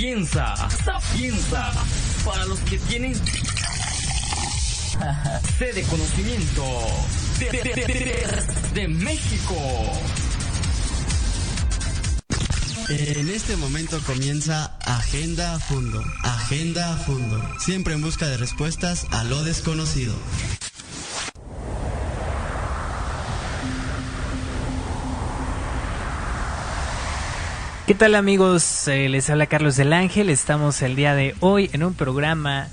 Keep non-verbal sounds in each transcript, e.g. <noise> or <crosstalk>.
Sapienza, Sapienza, para los que tienen <laughs> sede de conocimiento de, de, México. En este momento comienza Agenda a Fondo. Agenda a Fondo. Siempre en busca de respuestas a lo desconocido. ¿Qué tal amigos? Eh, les habla Carlos del Ángel. Estamos el día de hoy en un programa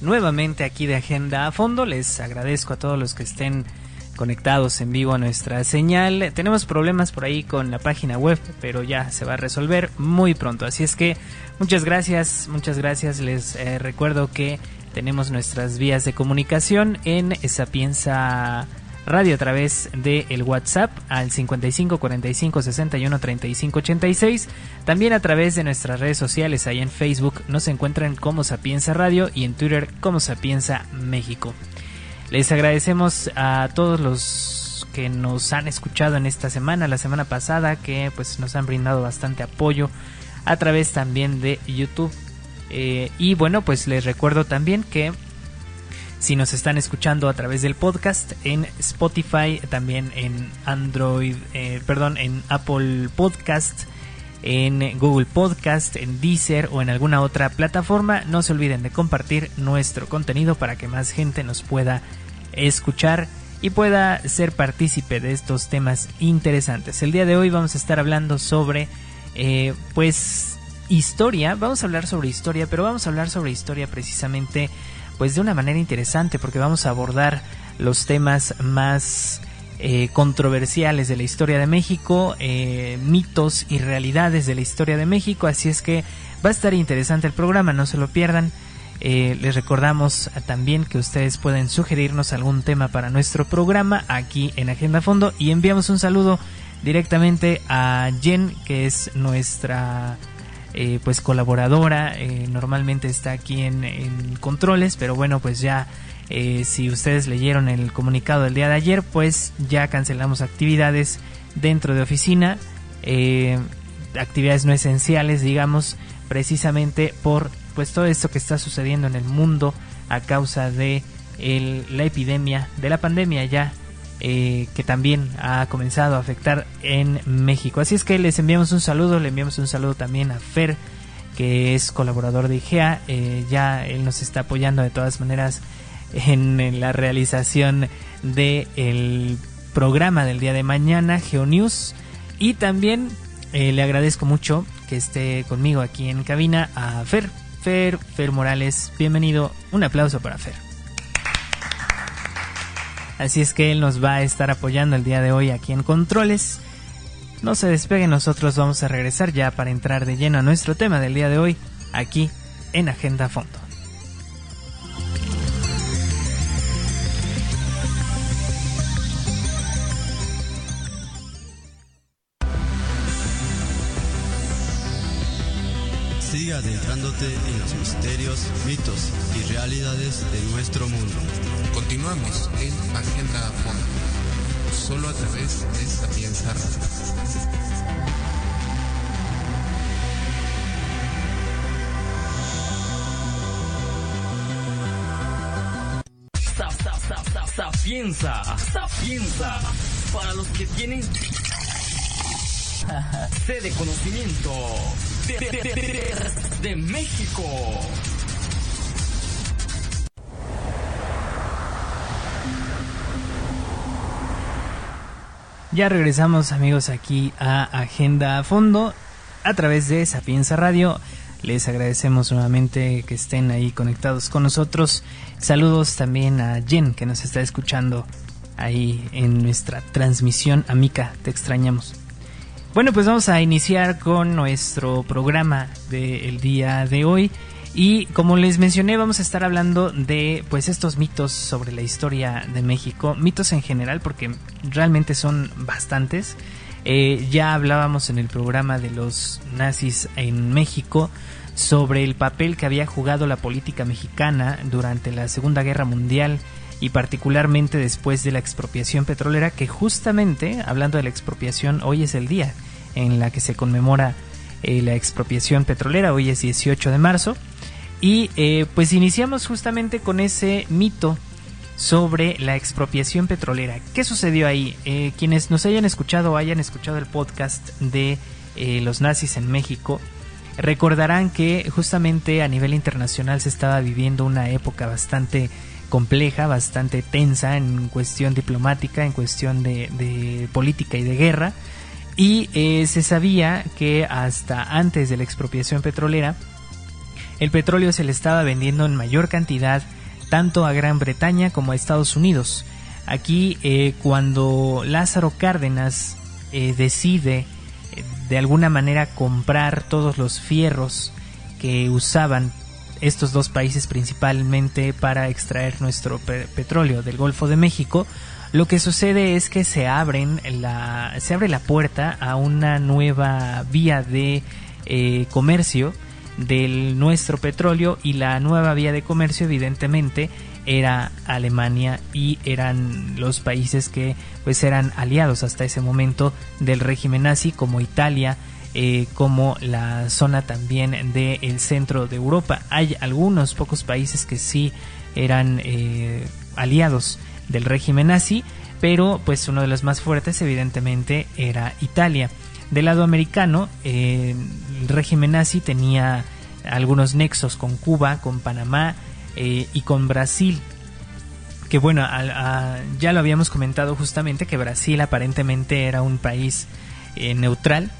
nuevamente aquí de Agenda a Fondo. Les agradezco a todos los que estén conectados en vivo a nuestra señal. Tenemos problemas por ahí con la página web, pero ya se va a resolver muy pronto. Así es que muchas gracias, muchas gracias. Les eh, recuerdo que tenemos nuestras vías de comunicación en Sapienza radio a través de el WhatsApp al 55 45 61 35 86. También a través de nuestras redes sociales, ahí en Facebook nos encuentran como Sapienza Radio y en Twitter como Sapienza México. Les agradecemos a todos los que nos han escuchado en esta semana, la semana pasada, que pues nos han brindado bastante apoyo a través también de YouTube. Eh, y bueno, pues les recuerdo también que si nos están escuchando a través del podcast en Spotify, también en Android, eh, perdón, en Apple Podcast, en Google Podcast, en Deezer o en alguna otra plataforma, no se olviden de compartir nuestro contenido para que más gente nos pueda escuchar y pueda ser partícipe de estos temas interesantes. El día de hoy vamos a estar hablando sobre, eh, pues, historia. Vamos a hablar sobre historia, pero vamos a hablar sobre historia precisamente pues de una manera interesante porque vamos a abordar los temas más eh, controversiales de la historia de México, eh, mitos y realidades de la historia de México, así es que va a estar interesante el programa, no se lo pierdan. Eh, les recordamos también que ustedes pueden sugerirnos algún tema para nuestro programa aquí en Agenda Fondo y enviamos un saludo directamente a Jen, que es nuestra eh, pues colaboradora, eh, normalmente está aquí en, controles, pero bueno, pues ya eh, si ustedes leyeron el comunicado del día de ayer, pues ya cancelamos actividades dentro de oficina, actividades no esenciales, digamos, precisamente por pues todo esto que está sucediendo en el mundo a causa de la epidemia, de la pandemia ya eh, que también ha comenzado a afectar en México. Así es que les enviamos un saludo, le enviamos un saludo también a Fer, que es colaborador de IGEA. Eh, ya él nos está apoyando de todas maneras en, la realización del programa del día de mañana, GeoNews. Y también eh, le agradezco mucho que esté conmigo aquí en cabina a Fer. Fer, Fer Morales, bienvenido. Un aplauso para Fer. Así es que él nos va a estar apoyando el día de hoy aquí en Controles. No se despegue, nosotros vamos a regresar ya para entrar de lleno a nuestro tema del día de hoy, aquí en Agenda Fondo. Adentrándote en los misterios, mitos y realidades de nuestro mundo. Continuamos en Agenda a Fondo, solo a través de Sapienza Sapienza, Sapienza, para los que tienen <laughs> sede conocimiento de, México. Ya regresamos amigos aquí a Agenda Fondo a través de Sapienza Radio. Les agradecemos nuevamente que estén ahí conectados con nosotros. Saludos también a Jen que nos está escuchando ahí en nuestra transmisión. Amica, te extrañamos. Bueno, pues vamos a iniciar con nuestro programa del día de hoy. Y como les mencioné, vamos a estar hablando de pues estos mitos sobre la historia de México, mitos en general, porque realmente son bastantes. Eh, ya hablábamos en el programa de los nazis en México sobre el papel que había jugado la política mexicana durante la Segunda Guerra Mundial y particularmente después de la expropiación petrolera, que justamente, hablando de la expropiación, hoy es el día en la que se conmemora eh, la expropiación petrolera. Hoy es 18 de marzo. Y eh, pues iniciamos justamente con ese mito sobre la expropiación petrolera. ¿Qué sucedió ahí? Eh, quienes nos hayan escuchado o hayan escuchado el podcast de los nazis en México, recordarán que justamente a nivel internacional se estaba viviendo una época bastante compleja, bastante tensa en cuestión diplomática, en cuestión de, política y de guerra. Y eh, se sabía que hasta antes de la expropiación petrolera, el petróleo se le estaba vendiendo en mayor cantidad tanto a Gran Bretaña como a Estados Unidos. Aquí, eh, cuando Lázaro Cárdenas eh, decide de alguna manera comprar todos los fierros que usaban estos dos países principalmente para extraer nuestro petróleo del Golfo de México, lo que sucede es que se abren la, se abre la puerta a una nueva vía de eh, comercio del nuestro petróleo y la nueva vía de comercio evidentemente era Alemania y eran los países que pues eran aliados hasta ese momento del régimen nazi como Italia, eh, como la zona también del centro de Europa. Hay algunos pocos países que sí eran eh, aliados del régimen nazi, pero pues uno de los más fuertes evidentemente era Italia. Del lado americano, eh, el régimen nazi tenía algunos nexos con Cuba, con Panamá y con Brasil. Que bueno, ya lo habíamos comentado justamente que Brasil aparentemente era un país neutral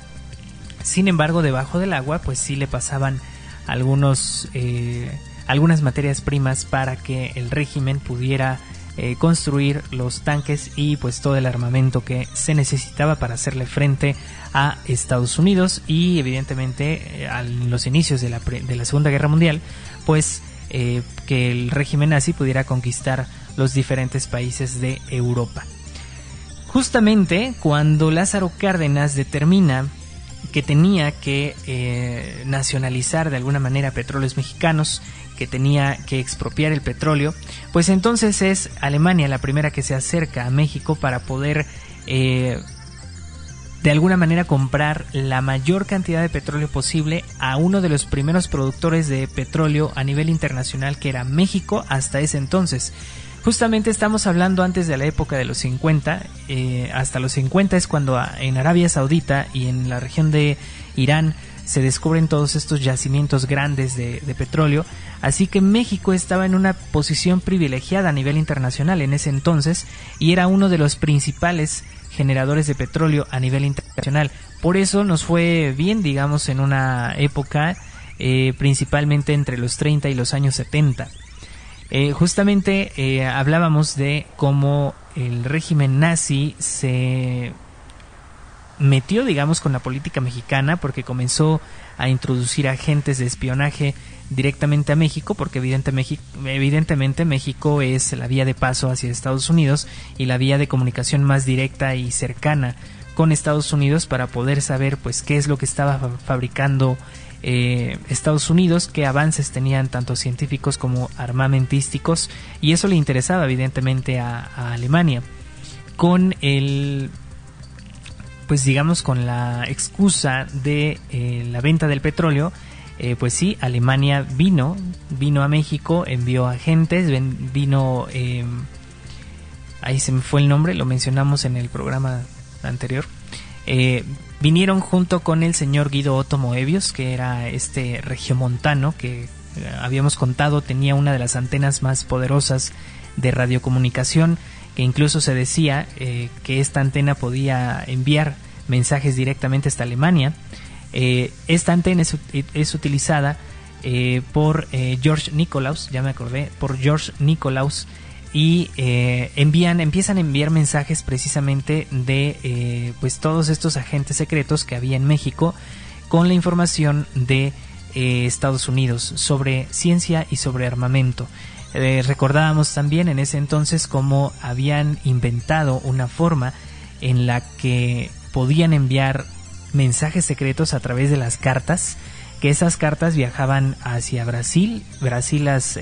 sin embargo, debajo del agua, pues sí le pasaban algunos, eh, algunas materias primas para que el régimen pudiera eh, construir los tanques y pues todo el armamento que se necesitaba para hacerle frente a Estados Unidos y evidentemente eh, a los inicios de la, de la Segunda Guerra Mundial, pues que el régimen nazi pudiera conquistar los diferentes países de Europa. Justamente cuando Lázaro Cárdenas determina que tenía que eh, nacionalizar de alguna manera petróleos mexicanos, que tenía que expropiar el petróleo, pues entonces es Alemania la primera que se acerca a México para poder eh, de alguna manera comprar la mayor cantidad de petróleo posible a uno de los primeros productores de petróleo a nivel internacional que era México hasta ese entonces. Justamente estamos hablando antes de la época de los 50, eh, hasta los 50 es cuando en Arabia Saudita y en la región de Irán se descubren todos estos yacimientos grandes de, petróleo, así que México estaba en una posición privilegiada a nivel internacional en ese entonces y era uno de los principales generadores de petróleo a nivel internacional. Por eso nos fue bien, digamos, en una época eh, principalmente entre los 30 y los años 70. Eh, justamente eh, hablábamos de cómo el régimen nazi se metió, digamos, con la política mexicana porque comenzó a introducir agentes de espionaje directamente a México, porque evidentemente México es la vía de paso hacia Estados Unidos y la vía de comunicación más directa y cercana con Estados Unidos para poder saber pues qué es lo que estaba fabricando eh, Estados Unidos, qué avances tenían tanto científicos como armamentísticos, y eso le interesaba evidentemente a, Alemania. Con el, pues digamos, con la excusa de eh, la venta del petróleo, eh, pues sí, Alemania vino, vino a México, envió agentes, vino, ahí se me fue el nombre, lo mencionamos en el programa anterior. Vinieron junto con el señor Guido Otto Moebius, que era este regiomontano que eh, habíamos contado tenía una de las antenas más poderosas de radiocomunicación, que incluso se decía eh, que esta antena podía enviar mensajes directamente hasta Alemania. Eh, esta antena es, utilizada por George Nicolaus, ya me acordé, por George Nicolaus, y eh, envían empiezan a enviar mensajes precisamente de eh, pues todos estos agentes secretos que había en México con la información de eh, Estados Unidos sobre ciencia y sobre armamento. Recordábamos también en ese entonces cómo habían inventado una forma en la que podían enviar mensajes secretos a través de las cartas que esas cartas viajaban hacia Brasil. Brasil las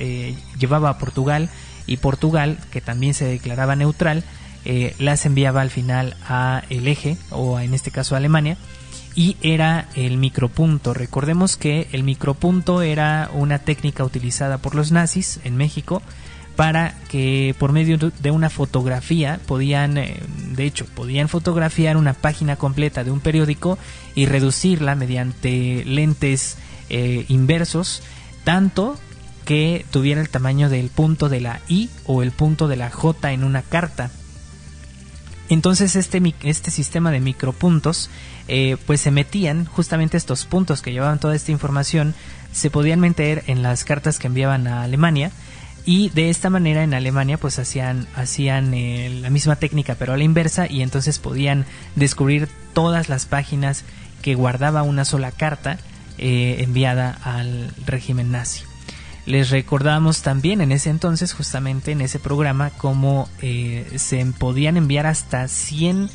llevaba a Portugal y Portugal, que también se declaraba neutral, eh, las enviaba al final a el eje, o en este caso a Alemania, y era el micropunto. Recordemos que el micropunto era una técnica utilizada por los nazis en México para que por medio de una fotografía podían, eh, de hecho, podían fotografiar una página completa de un periódico y reducirla mediante lentes eh, inversos, tanto que tuviera el tamaño del punto de la I o el punto de la J en una carta. Entonces este, este sistema de micropuntos, eh, pues se metían justamente estos puntos que llevaban toda esta información, se podían meter en las cartas que enviaban a Alemania y de esta manera en Alemania pues hacían, hacían eh, la misma técnica pero a la inversa y entonces podían descubrir todas las páginas que guardaba una sola carta eh, enviada al régimen nazi. Les recordamos también en ese entonces, justamente en ese programa, cómo eh, se podían enviar hasta 100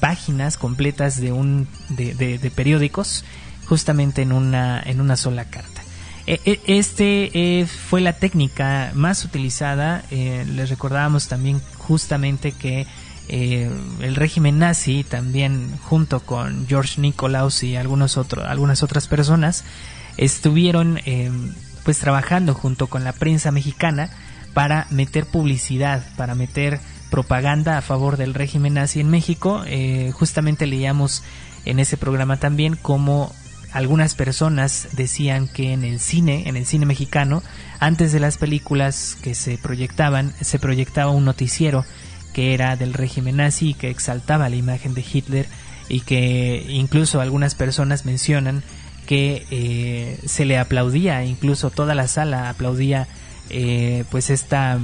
páginas completas de, un, de, periódicos justamente en una, en una sola carta. E, e, este eh, fue la técnica más utilizada. Eh, les recordábamos también justamente que eh, el régimen nazi también junto con George Nikolaus y algunos otros, algunas otras personas estuvieron pues trabajando junto con la prensa mexicana para meter publicidad, para meter propaganda a favor del régimen nazi en México. justamente leíamos en ese programa también cómo algunas personas decían que en el cine, en el cine mexicano, antes de las películas que se proyectaban, se proyectaba un noticiero que era del régimen nazi y que exaltaba la imagen de Hitler y que incluso algunas personas mencionan que eh, se le aplaudía, incluso toda la sala aplaudía eh, pues esta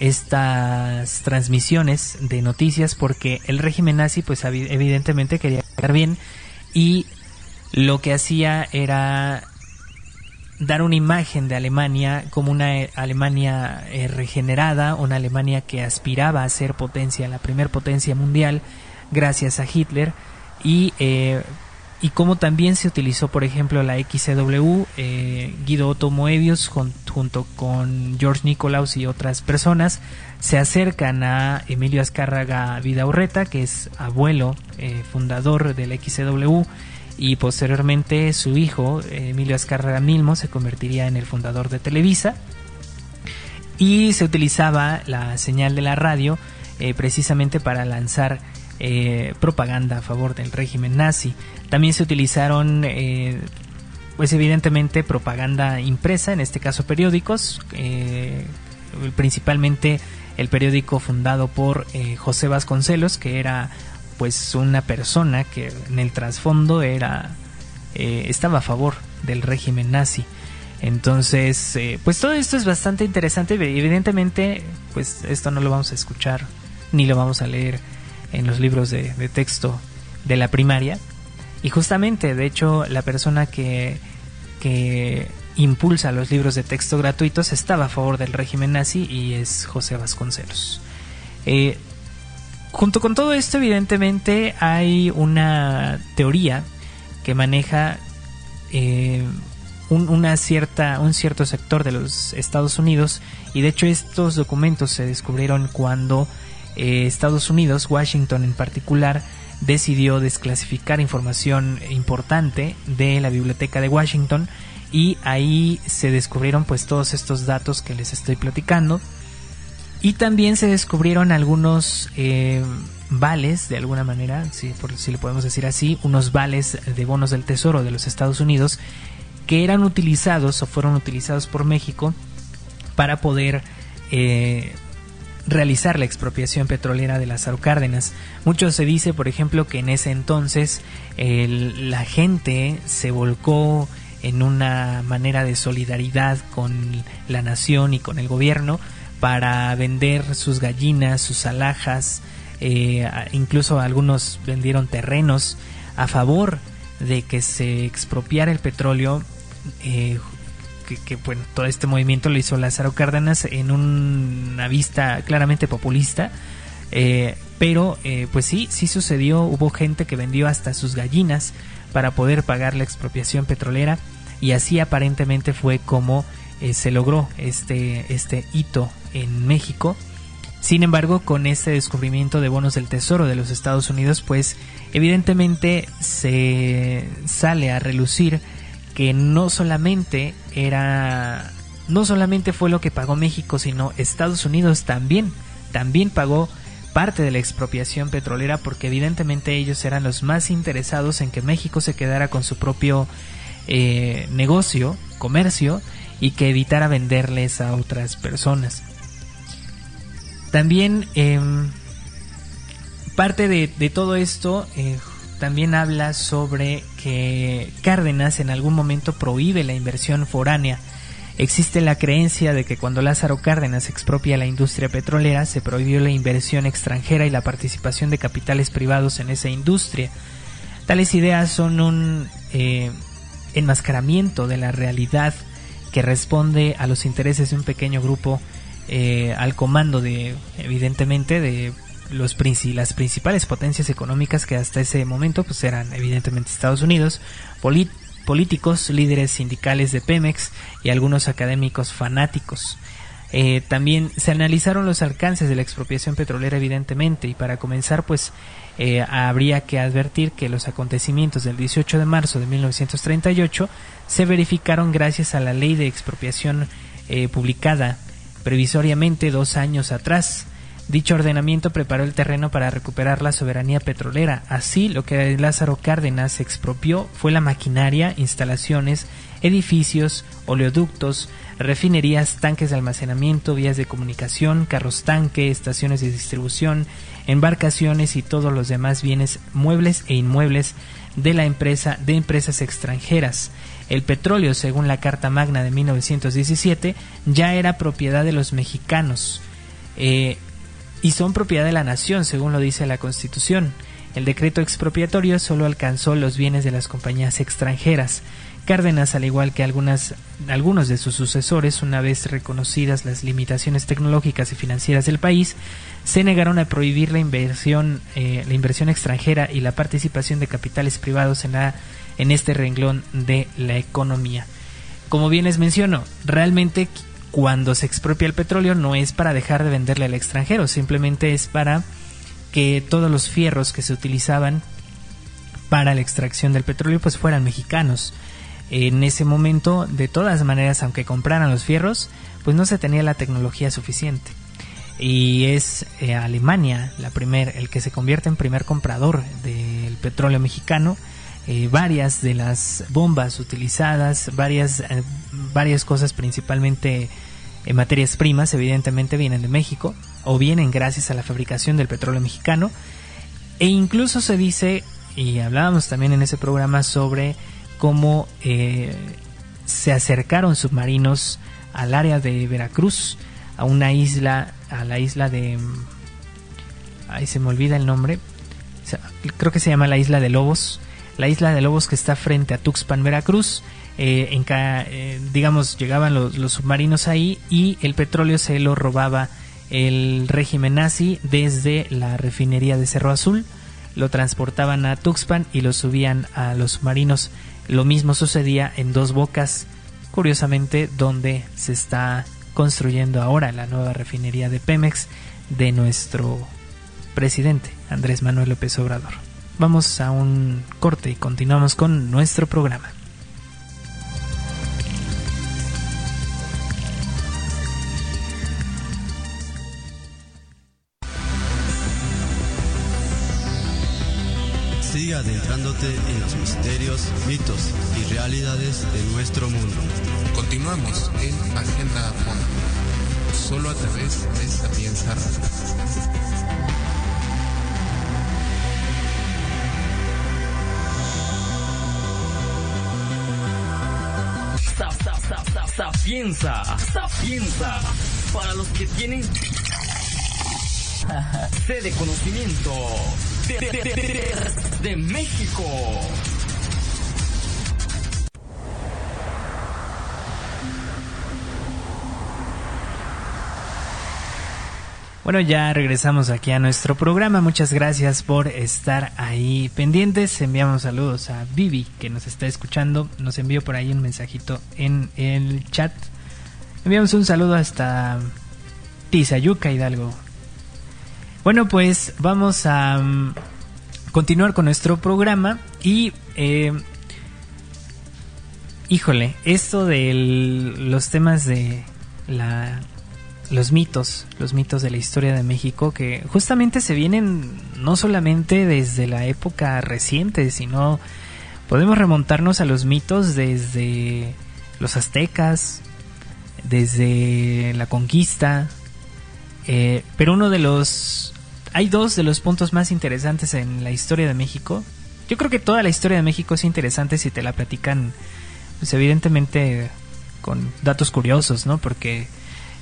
estas transmisiones de noticias porque el régimen nazi pues evidentemente quería quedar bien y lo que hacía era dar una imagen de Alemania como una eh, Alemania regenerada, una Alemania que aspiraba a ser potencia, la primer potencia mundial, gracias a Hitler, y, eh, y como también se utilizó, por ejemplo, la XCW, Guido Otto Moebius, junto con George Nicolaus y otras personas, se acercan a Emilio Azcárraga Vidaurreta, que es abuelo, fundador del XCW, y posteriormente su hijo, Emilio Azcárraga Milmo, se convertiría en el fundador de Televisa. Y se utilizaba la señal de la radio eh, precisamente para lanzar eh, propaganda a favor del régimen nazi. También se utilizaron, eh, pues evidentemente, propaganda impresa, en este caso periódicos, principalmente el periódico fundado por José Vasconcelos, que era pues una persona que en el trasfondo era eh, estaba a favor del régimen nazi. Entonces, eh, pues todo esto es bastante interesante. Evidentemente, pues esto no lo vamos a escuchar ni lo vamos a leer en los libros de, texto de la primaria. Y justamente, de hecho, la persona que, que impulsa los libros de texto gratuitos estaba a favor del régimen nazi y es José Vasconcelos. Eh, Junto con todo esto, evidentemente, hay una teoría que maneja eh, un, una cierta, un cierto sector de los Estados Unidos y de hecho estos documentos se descubrieron cuando eh, Estados Unidos, Washington en particular, decidió desclasificar información importante de la biblioteca de Washington y ahí se descubrieron pues todos estos datos que les estoy platicando. Y también se descubrieron algunos eh, vales, de alguna manera, si, por, si le podemos decir así, unos vales de bonos del Tesoro de los Estados Unidos que eran utilizados o fueron utilizados por México para poder eh, realizar la expropiación petrolera de las Cárdenas. Mucho se dice, por ejemplo, que en ese entonces la gente se volcó en una manera de solidaridad con la nación y con el gobierno para vender sus gallinas, sus alhajas, eh, incluso algunos vendieron terrenos a favor de que se expropiara el petróleo. Eh, que, bueno, todo este movimiento lo hizo Lázaro Cárdenas en una vista claramente populista. Eh, pero pues sí, sí sucedió, hubo gente que vendió hasta sus gallinas para poder pagar la expropiación petrolera y así aparentemente fue como se logró este, este hito en México Sin embargo, con este descubrimiento de bonos del Tesoro de los Estados Unidos, pues evidentemente se sale a relucir que no solamente era no solamente fue lo que pagó México, sino Estados Unidos también también pagó parte de la expropiación petrolera porque evidentemente ellos eran los más interesados en que México se quedara con su propio eh, negocio, comercio y que evitara venderles a otras personas. También em, parte de, todo esto eh, también habla sobre que Cárdenas en algún momento prohíbe la inversión foránea Existe la creencia de que cuando Lázaro Cárdenas expropia la industria petrolera, se prohibió la inversión extranjera y la participación de capitales privados en esa industria. Tales ideas son un eh, enmascaramiento de la realidad que responde a los intereses de un pequeño grupo eh, al comando de, evidentemente, de los las principales potencias económicas que hasta ese momento pues eran evidentemente Estados Unidos, políticos, líderes sindicales de Pemex y algunos académicos fanáticos. Eh, también se analizaron los alcances de la expropiación petrolera evidentemente y para comenzar pues eh, habría que advertir que los acontecimientos del 18 de marzo de 1938 se verificaron gracias a la ley de expropiación eh, publicada previsoriamente dos años atrás Dicho ordenamiento preparó el terreno para recuperar la soberanía petrolera. Así, lo que Lázaro Cárdenas expropió fue la maquinaria, instalaciones, edificios, oleoductos, refinerías, tanques de almacenamiento, vías de comunicación, carros tanque, estaciones de distribución, embarcaciones y todos los demás bienes muebles e inmuebles de la empresa de empresas extranjeras. El petróleo, según la Carta Magna de 1917, ya era propiedad de los mexicanos. Eh, y son propiedad de la nación, según lo dice la Constitución. El decreto expropiatorio solo alcanzó los bienes de las compañías extranjeras. Cárdenas, al igual que algunas, algunos de sus sucesores, una vez reconocidas las limitaciones tecnológicas y financieras del país, se negaron a prohibir la inversión, eh, la inversión extranjera y la participación de capitales privados en, la, en este renglón de la economía. Como bien les menciono, realmente cuando se expropia el petróleo no es para dejar de venderle al extranjero, simplemente es para que todos los fierros que se utilizaban para la extracción del petróleo pues fueran mexicanos. En ese momento, de todas maneras, aunque compraran los fierros, pues no se tenía la tecnología suficiente. Y es eh, Alemania la primer, el que se convierte en primer comprador del petróleo mexicano. Eh, varias de las bombas utilizadas, varias eh, varias cosas, principalmente en materias primas, evidentemente vienen de México o vienen gracias a la fabricación del petróleo mexicano. E incluso se dice, y hablábamos también en ese programa sobre cómo eh, se acercaron submarinos al área de Veracruz, a una isla, a la isla de... Ahí se me olvida el nombre. Creo que se llama la isla de Lobos. La isla de Lobos que está frente a Tuxpan, Veracruz eh, eh, digamos, llegaban los, submarinos ahí y el petróleo se lo robaba el régimen nazi desde la refinería de Cerro Azul, lo transportaban a Tuxpan y lo subían a los submarinos. Lo mismo sucedía en Dos Bocas, curiosamente donde se está construyendo ahora la nueva refinería de Pemex de nuestro presidente Andrés Manuel López Obrador. Vamos a un corte y continuamos con nuestro programa. Adentrándote en los misterios, mitos y realidades de nuestro mundo. Continuamos en Agenda Fondo, solo a través de Sapienza Sapienza, Sapienza, para los que tienen <laughs> sede de México. Bueno, ya regresamos aquí a nuestro programa. Muchas gracias por estar ahí pendientes. Enviamos saludos a Vivi que nos está escuchando. Nos envió por ahí un mensajito en el chat. Enviamos un saludo hasta Tizayuca Hidalgo, Bueno, pues vamos a mm, continuar con nuestro programa y... Eh, híjole, esto de los temas de la los mitos, los mitos de la historia de México que justamente se vienen no solamente desde la época reciente, sino podemos remontarnos a los mitos desde los aztecas, desde la conquista, eh, pero uno de los... Hay dos de los puntos más interesantes en la historia de México. Yo creo que toda la historia de México es interesante si te la platican, pues evidentemente con datos curiosos, ¿no? Porque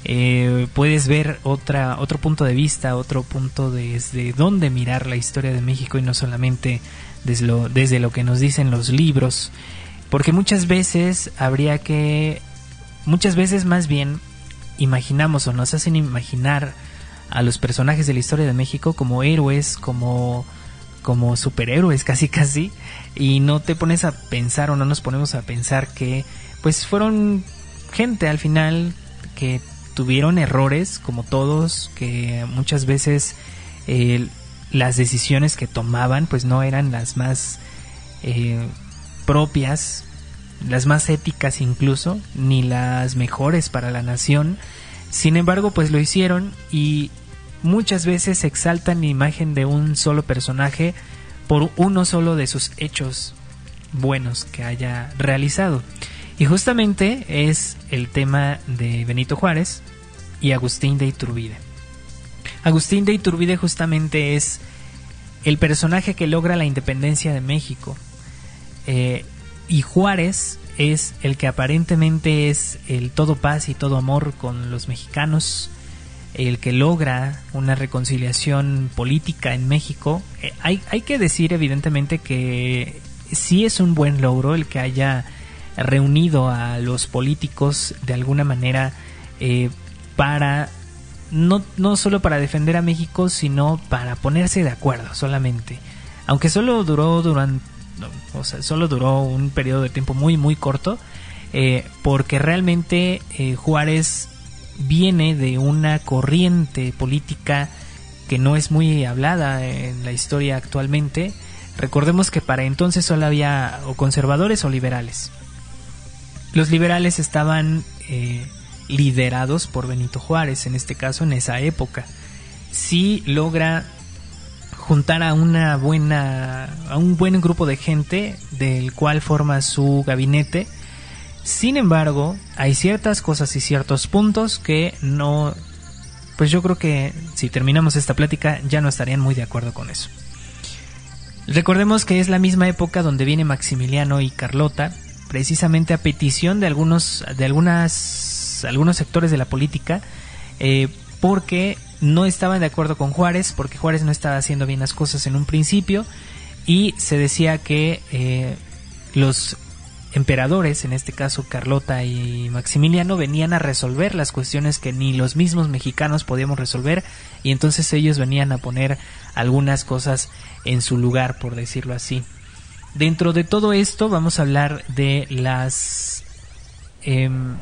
eh, puedes ver otra, otro punto de vista, otro punto desde dónde mirar la historia de México y no solamente desde lo, desde lo que nos dicen los libros. Porque muchas veces habría que, muchas veces más bien, imaginamos o nos hacen imaginar a los personajes de la historia de México como héroes, como como superhéroes <laughs> casi casi. Y no te pones a pensar o no nos ponemos a pensar que pues fueron gente al final que tuvieron errores como todos que muchas veces eh, las decisiones que tomaban pues no eran las más eh, propias las más éticas incluso ni las mejores para la nación sin embargo, pues lo hicieron y muchas veces exaltan la imagen de un solo personaje por uno solo de sus hechos buenos que haya realizado. Y justamente es el tema de Benito Juárez y Agustín de Iturbide. Agustín de Iturbide justamente es el personaje que logra la independencia de México. Eh, y Juárez es el que aparentemente es el todo paz y todo amor con los mexicanos, el que logra una reconciliación política en México. Eh, hay, hay que decir evidentemente que sí es un buen logro el que haya reunido a los políticos de alguna manera eh, para no, no solo para defender a México, sino para ponerse de acuerdo solamente. Aunque solo duró durante o sea, solo duró un periodo de tiempo muy, muy corto, eh, porque realmente eh, Juárez viene de una corriente política que no es muy hablada en la historia actualmente. Recordemos que para entonces solo había o conservadores o liberales. Los liberales estaban eh, liderados por Benito Juárez, en este caso, en esa época. Sí logra juntar a una buena a un buen grupo de gente del cual forma su gabinete. Sin embargo, hay ciertas cosas y ciertos puntos que no pues yo creo que si terminamos esta plática ya no estarían muy de acuerdo con eso. Recordemos que es la misma época donde viene Maximiliano y Carlota, precisamente a petición de algunos de algunas algunos sectores de la política, eh, porque no estaban de acuerdo con Juárez porque Juárez no estaba haciendo bien las cosas en un principio y se decía que eh, los emperadores, en este caso Carlota y Maximiliano, venían a resolver las cuestiones que ni los mismos mexicanos podíamos resolver y entonces ellos venían a poner algunas cosas en su lugar, por decirlo así. Dentro de todo esto vamos a hablar de las... Em,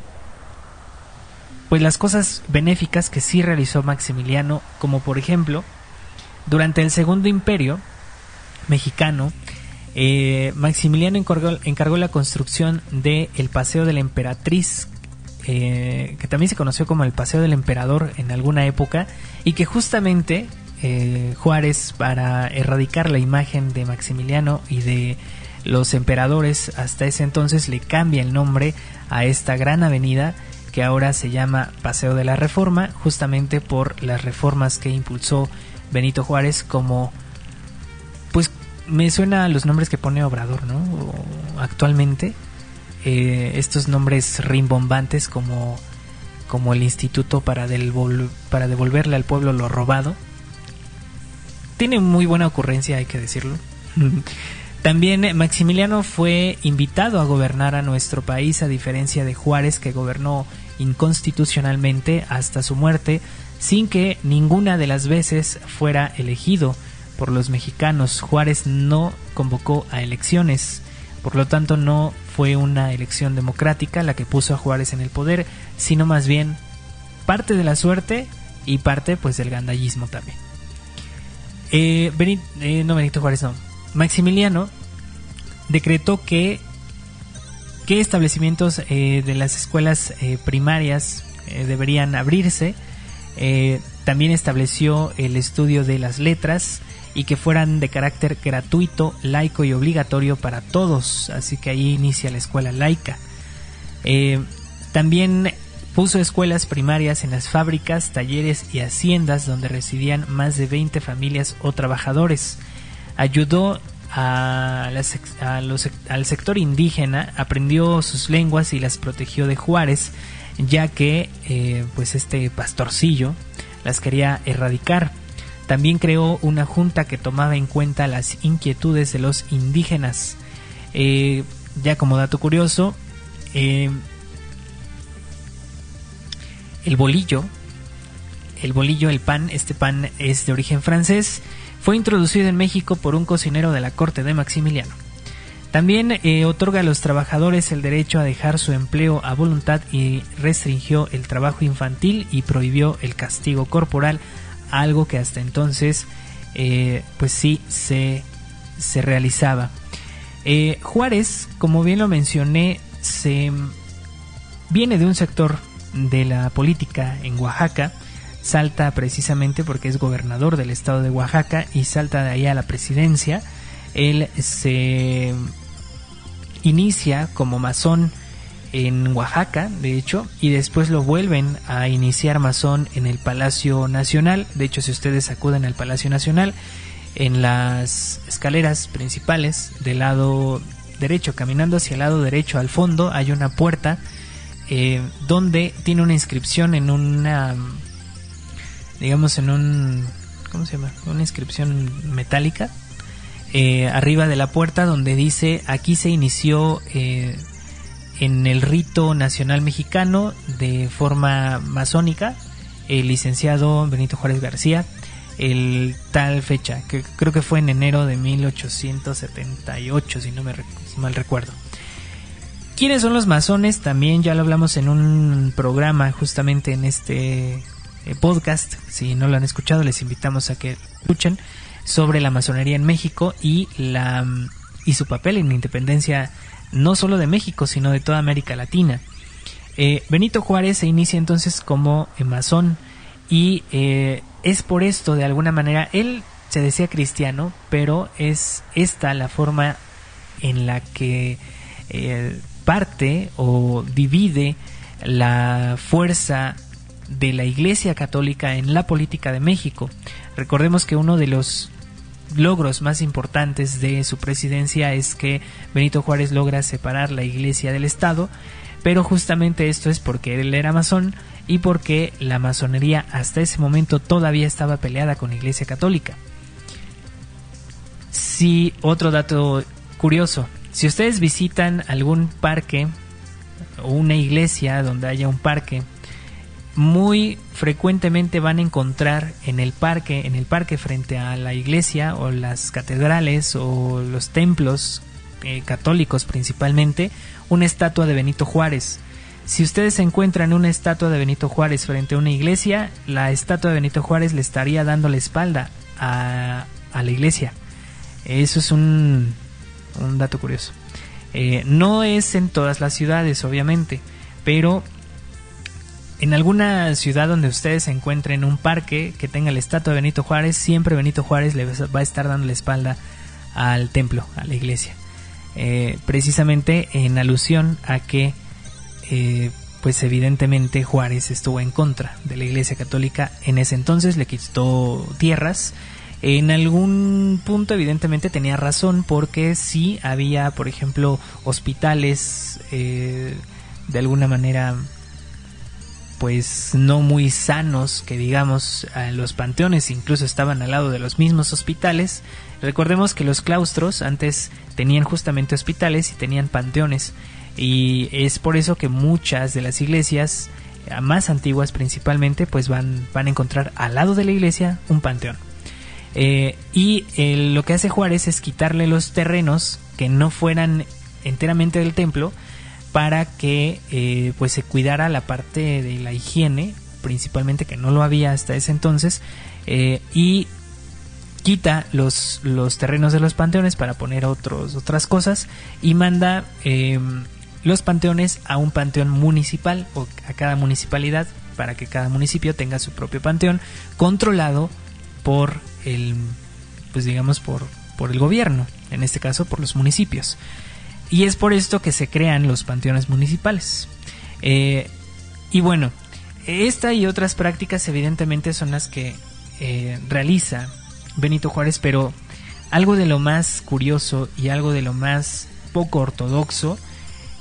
pues las cosas benéficas que sí realizó Maximiliano, como por ejemplo, durante el Segundo Imperio mexicano, eh, Maximiliano encargó, la construcción del el Paseo de la Emperatriz, eh, que también se conoció como el Paseo del Emperador en alguna época, y que justamente eh, Juárez, para erradicar la imagen de Maximiliano y de los emperadores hasta ese entonces, le cambia el nombre a esta gran avenida que ahora se llama Paseo de la Reforma, justamente por las reformas que impulsó Benito Juárez como pues me suena a los nombres que pone Obrador, ¿no? actualmente eh, estos nombres rimbombantes como como el Instituto para, para devolverle al pueblo lo robado. Tiene muy buena ocurrencia, hay que decirlo. <laughs> También Maximiliano fue invitado a gobernar a nuestro país, a diferencia de Juárez, que gobernó inconstitucionalmente hasta su muerte sin que ninguna de las veces fuera elegido por los mexicanos. Juárez no convocó a elecciones, por lo tanto no fue una elección democrática la que puso a Juárez en el poder, sino más bien parte de la suerte y parte pues del gandallismo también. eh, eh, no Benito Juárez, no. Maximiliano decretó que, que establecimientos eh, de las escuelas primarias deberían abrirse. también estableció el estudio de las letras y que fueran de carácter gratuito, laico y obligatorio para todos. Así que ahí inicia la escuela laica. también Puso escuelas primarias en las fábricas, talleres y haciendas donde residían más de 20 familias o trabajadores. Ayudó al sector indígena, aprendió sus lenguas y las protegió de Juárez, ya que eh, pues este pastorcillo las quería erradicar. También creó una junta que tomaba en cuenta las inquietudes de los indígenas. Eh, ya como dato curioso, eh, el bolillo, el bolillo, el pan, este pan es de origen francés, fue introducido en México por un cocinero de la corte de Maximiliano. También eh, otorga a los trabajadores el derecho a dejar su empleo a voluntad y restringió el trabajo infantil y prohibió el castigo corporal, algo que hasta entonces eh, pues sí se, se realizaba. Eh, Juárez, como bien lo mencioné, se viene de un sector de la política en Oaxaca, salta precisamente porque es gobernador del estado de Oaxaca y salta de ahí a la presidencia. Él se inicia como masón en Oaxaca, de hecho, y después lo vuelven a iniciar masón en el Palacio Nacional. De hecho, si ustedes acuden al Palacio Nacional, en las escaleras principales del lado derecho, caminando hacia el lado derecho al fondo, hay una puerta eh, donde tiene una inscripción en una, digamos, en un, ¿cómo se llama? Una inscripción metálica eh, arriba de la puerta donde dice aquí se inició eh, en el rito nacional mexicano de forma masónica el licenciado Benito Juárez García el tal fecha que creo que fue en enero de 1878 si no me mal recuerdo ¿Quiénes son los masones? También ya lo hablamos en un programa justamente en este eh, podcast. Si no lo han escuchado, les invitamos a que escuchen sobre la masonería en México y la y su papel en la independencia no solo de México, sino de toda América Latina. Eh, Benito Juárez se inicia entonces como eh, masón y es por esto, de alguna manera, él se decía cristiano, pero es esta la forma en la que parte o divide la fuerza de la Iglesia Católica en la política de México. Recordemos que uno de los logros más importantes de su presidencia es que Benito Juárez logra separar la Iglesia del Estado, pero justamente esto es porque él era masón y porque la masonería hasta ese momento todavía estaba peleada con la Iglesia Católica. Si otro dato curioso, si ustedes visitan algún parque o una iglesia donde haya un parque, muy frecuentemente van a encontrar en el parque, en el parque frente a la iglesia o las catedrales o los templos eh, católicos principalmente, una estatua de Benito Juárez. Si ustedes encuentran una estatua de Benito Juárez frente a una iglesia, la estatua de Benito Juárez le estaría dando la espalda a, la iglesia. Eso es un, un dato curioso. Eh, no es en todas las ciudades, obviamente, pero en alguna ciudad donde ustedes se encuentren un parque que tenga la estatua de Benito Juárez, siempre Benito Juárez le va a estar dando la espalda al templo, a la iglesia. Eh, precisamente en alusión a que, eh, pues evidentemente Juárez estuvo en contra de la iglesia católica en ese entonces, le quitó tierras en algún punto evidentemente tenía razón porque sí había, por ejemplo, hospitales eh, de alguna manera pues no muy sanos que digamos los panteones incluso estaban al lado de los mismos hospitales. Recordemos que los claustros antes tenían justamente hospitales y tenían panteones. Y es por eso que muchas de las iglesias eh, más antiguas principalmente pues van, van a encontrar al lado de la iglesia un panteón. Eh, y lo que hace Juárez es quitarle los terrenos que no fueran enteramente del templo para que eh, pues se cuidara la parte de la higiene principalmente que no lo había hasta ese entonces eh, y quita los, los terrenos de los panteones para poner otros, otras cosas y manda em, los panteones a un panteón municipal o a cada municipalidad para que cada municipio tenga su propio panteón controlado por el pues digamos por, por el gobierno en este caso por los municipios y es por esto que se crean los panteones municipales eh, y bueno esta y otras prácticas evidentemente son las que eh, realiza Benito Juárez, pero algo de lo más curioso y algo de lo más poco ortodoxo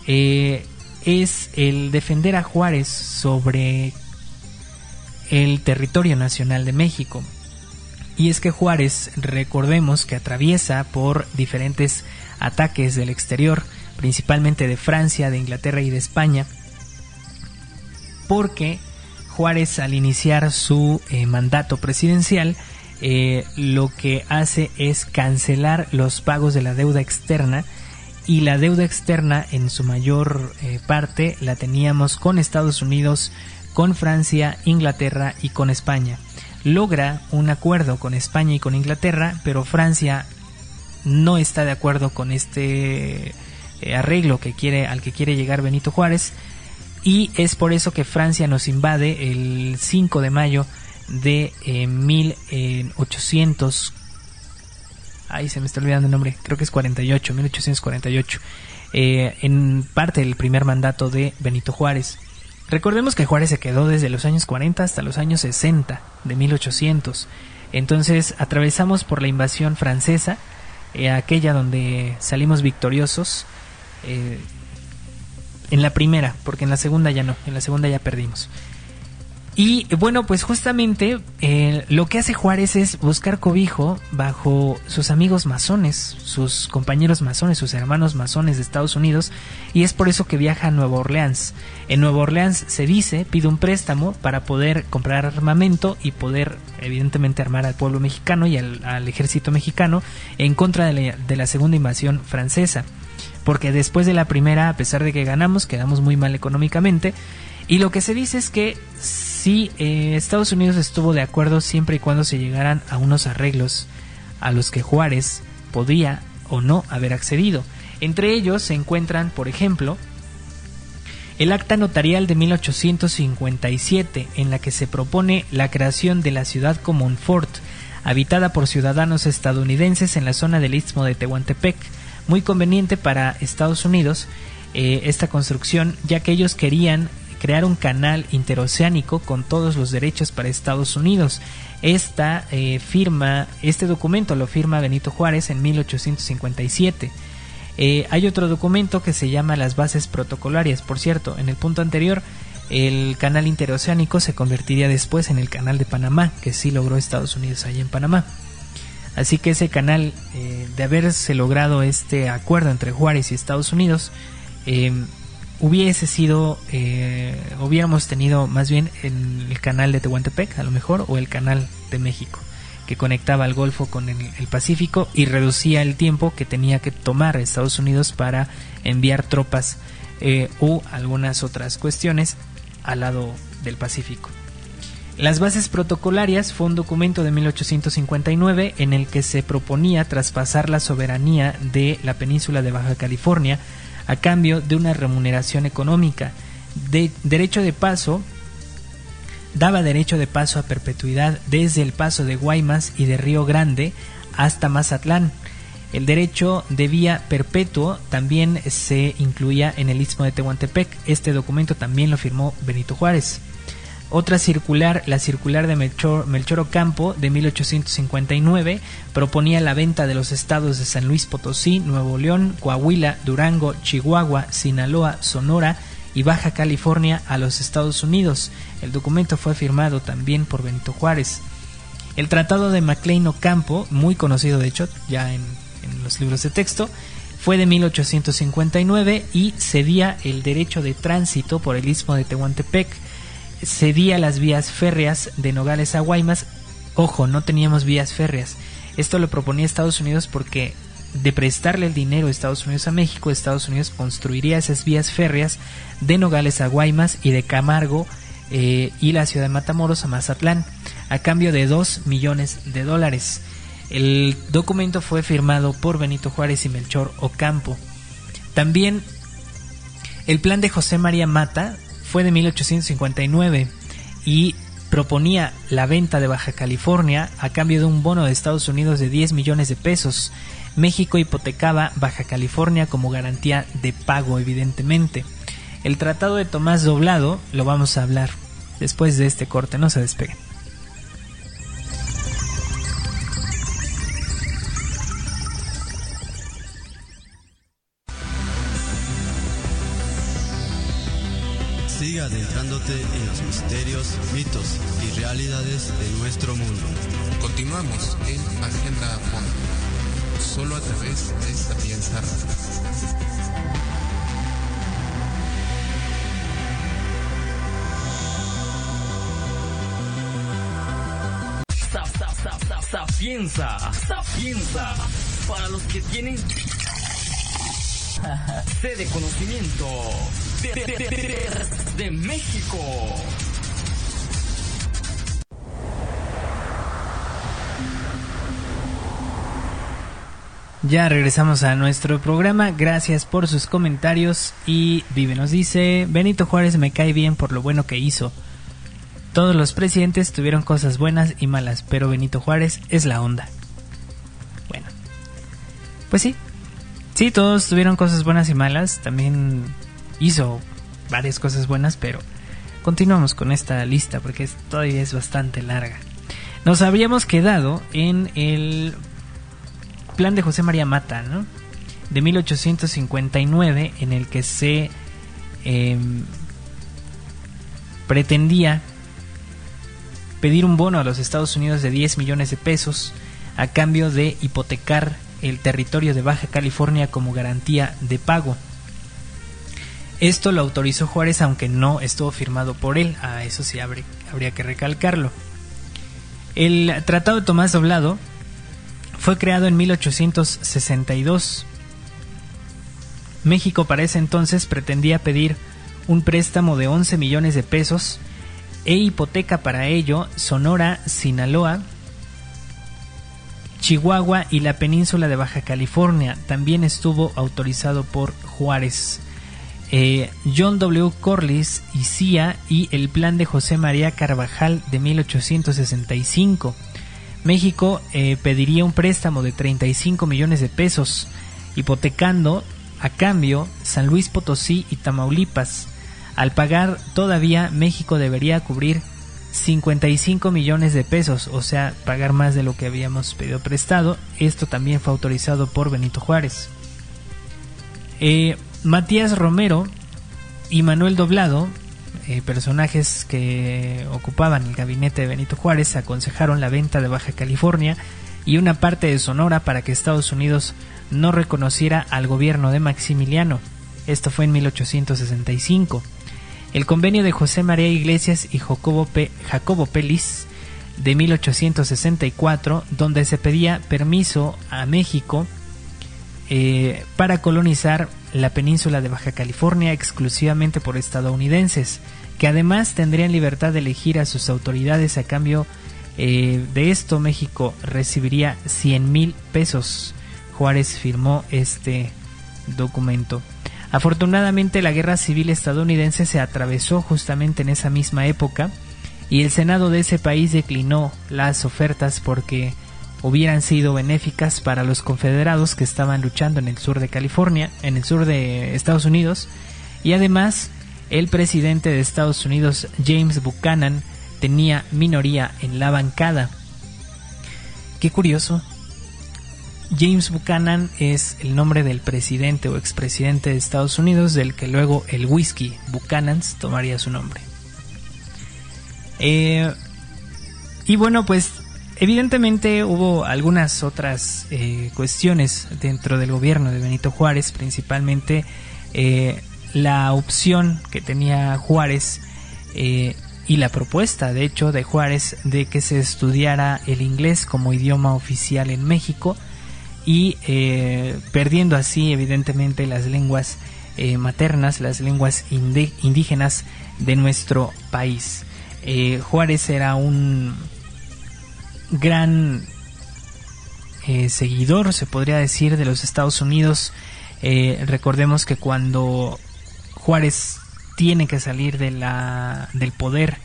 eh, es el defender a Juárez sobre el territorio nacional de México. Y es que Juárez, recordemos que atraviesa por diferentes ataques del exterior, principalmente de Francia, de Inglaterra y de España, porque Juárez al iniciar su eh, mandato presidencial eh, lo que hace es cancelar los pagos de la deuda externa y la deuda externa en su mayor eh, parte la teníamos con Estados Unidos, con Francia, Inglaterra y con España. Logra un acuerdo con España y con Inglaterra, pero Francia no está de acuerdo con este arreglo que quiere al que quiere llegar Benito Juárez y es por eso que Francia nos invade el 5 de mayo de 1800 eh, ahí se me está olvidando el nombre creo que es 48 1848 eh, en parte del primer mandato de Benito Juárez recordemos que Juárez se quedó desde los años 40 hasta los años 60 de 1800 entonces atravesamos por la invasión francesa eh, aquella donde salimos victoriosos en la primera, porque en la segunda ya no, en la segunda ya perdimos. Y bueno, pues justamente eh, lo que hace Juárez es buscar cobijo bajo sus amigos masones, sus compañeros masones, sus hermanos masones de Estados Unidos, y es por eso que viaja a Nueva Orleans. En Nueva Orleans se dice, pide un préstamo para poder comprar armamento y poder evidentemente armar al pueblo mexicano y al, ejército mexicano en contra de la segunda invasión francesa porque después de la primera, a pesar de que ganamos, quedamos muy mal económicamente. Y lo que se dice es que sí, eh, Estados Unidos estuvo de acuerdo siempre y cuando se llegaran a unos arreglos a los que Juárez podía o no haber accedido. Entre ellos se encuentran, por ejemplo, el acta notarial de 1857, en la que se propone la creación de la ciudad como un fort, habitada por ciudadanos estadounidenses en la zona del istmo de Tehuantepec, muy conveniente para Estados Unidos eh, esta construcción, ya que ellos querían crear un canal interoceánico con todos los derechos para Estados Unidos. Esta eh, firma, este documento lo firma Benito Juárez en 1857. Eh, hay otro documento que se llama las bases protocolarias. Por cierto, en el punto anterior, el canal interoceánico se convertiría después en el canal de Panamá, que sí logró Estados Unidos allí en Panamá. Así que ese canal, eh, de haberse logrado este acuerdo entre Juárez y Estados Unidos, hubiese sido, eh, hubiéramos tenido más bien el, canal de Tehuantepec, a lo mejor, o el canal de México, que conectaba el Golfo con el, el Pacífico y reducía el tiempo que tenía que tomar Estados Unidos para enviar tropas o algunas otras cuestiones al lado del Pacífico. Las bases protocolarias fue un documento de 1859 en el que se proponía traspasar la soberanía de la península de Baja California a cambio de una remuneración económica. De derecho de paso daba derecho de paso a perpetuidad desde el paso de Guaymas y de Río Grande hasta Mazatlán. El derecho de vía perpetuo también se incluía en el Istmo de Tehuantepec. Este documento también lo firmó Benito Juárez. Otra circular, la circular de Melchor, Ocampo de 1859, proponía la venta de los estados de San Luis Potosí, Nuevo León, Coahuila, Durango, Chihuahua, Sinaloa, Sonora y Baja California a los Estados Unidos. El documento fue firmado también por Benito Juárez. El Tratado de MacLean Ocampo, muy conocido de hecho ya en, en los libros de texto, fue de 1859 y cedía el derecho de tránsito por el istmo de Tehuantepec cedía las vías férreas de Nogales a Guaymas. Ojo, no teníamos vías férreas. Esto lo proponía Estados Unidos porque de prestarle el dinero a Estados Unidos a México, Estados Unidos construiría esas vías férreas de Nogales a Guaymas y de Camargo eh, y la ciudad de Matamoros a Mazatlán a cambio de 2 millones de dólares. El documento fue firmado por Benito Juárez y Melchor Ocampo. También el plan de José María Mata fue de 1859 y proponía la venta de Baja California a cambio de un bono de Estados Unidos de 10 millones de pesos. México hipotecaba Baja California como garantía de pago, evidentemente. El Tratado de Tomás Doblado lo vamos a hablar después de este corte, no se despeguen. En los misterios, mitos y realidades de nuestro mundo. Continuamos en Agenda Fondo, solo a través de Sapienza Radio. Sa- sa- sa- sa- Sapienza, sapienza, para los que tienen sed de conocimiento de, México. Ya regresamos a nuestro programa. Gracias por sus comentarios. Y Vive nos dice: Benito Juárez me cae bien por lo bueno que hizo. Todos los presidentes tuvieron cosas buenas y malas, pero Benito Juárez es la onda. Bueno, pues sí. Sí, todos tuvieron cosas buenas y malas. También hizo varias cosas buenas, pero continuamos con esta lista porque todavía es bastante larga. Nos habíamos quedado en el plan de José María Mata, ¿no? De 1859, en el que se em, pretendía pedir un bono a los Estados Unidos de 10 millones de pesos a cambio de hipotecar el territorio de Baja California como garantía de pago. Esto lo autorizó Juárez aunque no estuvo firmado por él, a eso sí habría, habría que recalcarlo. El Tratado de Tomás Doblado fue creado en 1862. México para ese entonces pretendía pedir un préstamo de 11 millones de pesos e hipoteca para ello Sonora, Sinaloa, Chihuahua y la península de Baja California. También estuvo autorizado por Juárez. Eh, John W. Corliss y CIA y el plan de José María Carvajal de 1865. México eh, pediría un préstamo de 35 millones de pesos, hipotecando a cambio San Luis Potosí y Tamaulipas. Al pagar todavía México debería cubrir 55 millones de pesos, o sea, pagar más de lo que habíamos pedido prestado. Esto también fue autorizado por Benito Juárez. Eh, Matías Romero y Manuel Doblado, eh, personajes que ocupaban el gabinete de Benito Juárez, aconsejaron la venta de Baja California y una parte de Sonora para que Estados Unidos no reconociera al gobierno de Maximiliano. Esto fue en 1865. El convenio de José María Iglesias y Jacobo, P. Pelis de 1864, donde se pedía permiso a México eh, para colonizar la península de Baja California exclusivamente por estadounidenses, que además tendrían libertad de elegir a sus autoridades a cambio eh, de esto México recibiría 100 mil pesos. Juárez firmó este documento. Afortunadamente la guerra civil estadounidense se atravesó justamente en esa misma época y el Senado de ese país declinó las ofertas porque hubieran sido benéficas para los confederados que estaban luchando en el sur de California, en el sur de Estados Unidos, y además el presidente de Estados Unidos, James Buchanan, tenía minoría en la bancada. Qué curioso. James Buchanan es el nombre del presidente o expresidente de Estados Unidos, del que luego el whisky Buchanan's tomaría su nombre. Eh, y bueno, pues evidentemente hubo algunas otras eh, cuestiones dentro del gobierno de Benito Juárez, principalmente eh, la opción que tenía Juárez eh, y la propuesta, de hecho, de Juárez de que se estudiara el inglés como idioma oficial en México y eh, perdiendo así evidentemente las lenguas maternas, las lenguas indígenas de nuestro país. Juárez era un gran eh, seguidor, se podría decir, de los Estados Unidos. Eh, recordemos que cuando Juárez tiene que salir de la, del poder,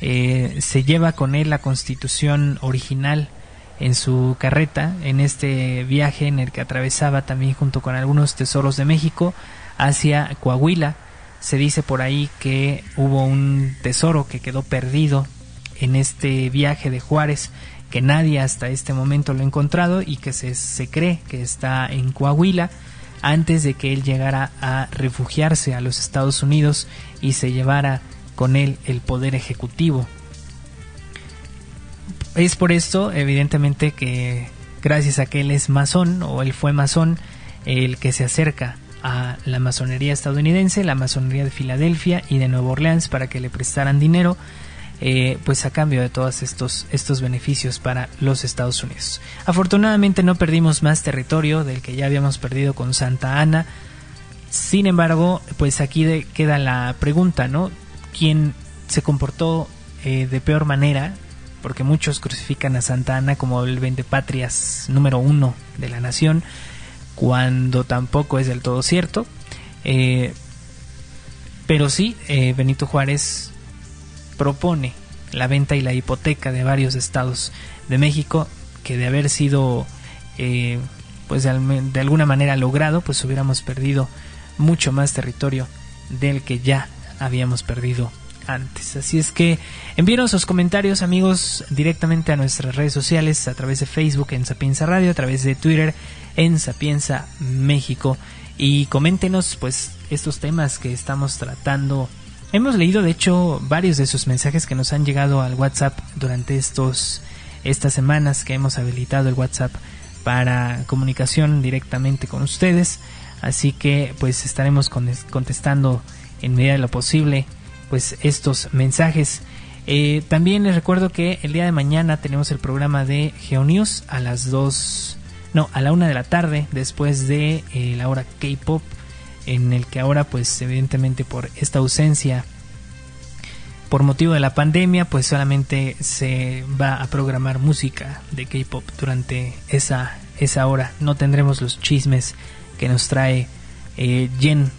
eh, se lleva con él la constitución original en su carreta en este viaje en el que atravesaba también junto con algunos tesoros de México hacia Coahuila. Se dice por ahí que hubo un tesoro que quedó perdido en este viaje de Juárez que nadie hasta este momento lo ha encontrado y que se, se cree que está en Coahuila antes de que él llegara a refugiarse a los Estados Unidos y se llevara con él el poder ejecutivo. Es por esto, evidentemente, que gracias a que él es masón o él fue masón, el que se acerca a la masonería estadounidense, la masonería de Filadelfia y de Nueva Orleans para que le prestaran dinero eh, pues a cambio de todos estos, estos beneficios para los Estados Unidos. Afortunadamente no perdimos más territorio del que ya habíamos perdido con Santa Ana. Sin embargo, pues aquí queda la pregunta, ¿no? ¿Quién se comportó eh, de peor manera? Porque muchos crucifican a Santa Ana como el vendepatrias número uno de la nación, cuando tampoco es del todo cierto. Eh, pero sí, Benito Juárez propone la venta y la hipoteca de varios estados de México que de haber sido eh, pues de, alguna manera logrado pues hubiéramos perdido mucho más territorio del que ya habíamos perdido antes. Así es que envíenos sus comentarios amigos directamente a nuestras redes sociales a través de Facebook en Sapienza Radio, a través de Twitter en Sapienza México y coméntenos pues estos temas que estamos tratando Hemos leído, de hecho, varios de sus mensajes que nos han llegado al WhatsApp durante estos estas semanas que hemos habilitado el WhatsApp para comunicación directamente con ustedes. Así que pues estaremos contestando en medida de lo posible pues estos mensajes. Eh, también les recuerdo que el día de mañana tenemos el programa de GeoNews a las 2, no, a la 1 de la tarde, después de eh, la hora K-Pop en el que ahora pues evidentemente por esta ausencia por motivo de la pandemia pues solamente se va a programar música de K-pop durante esa esa hora. No tendremos los chismes que nos trae eh, Jen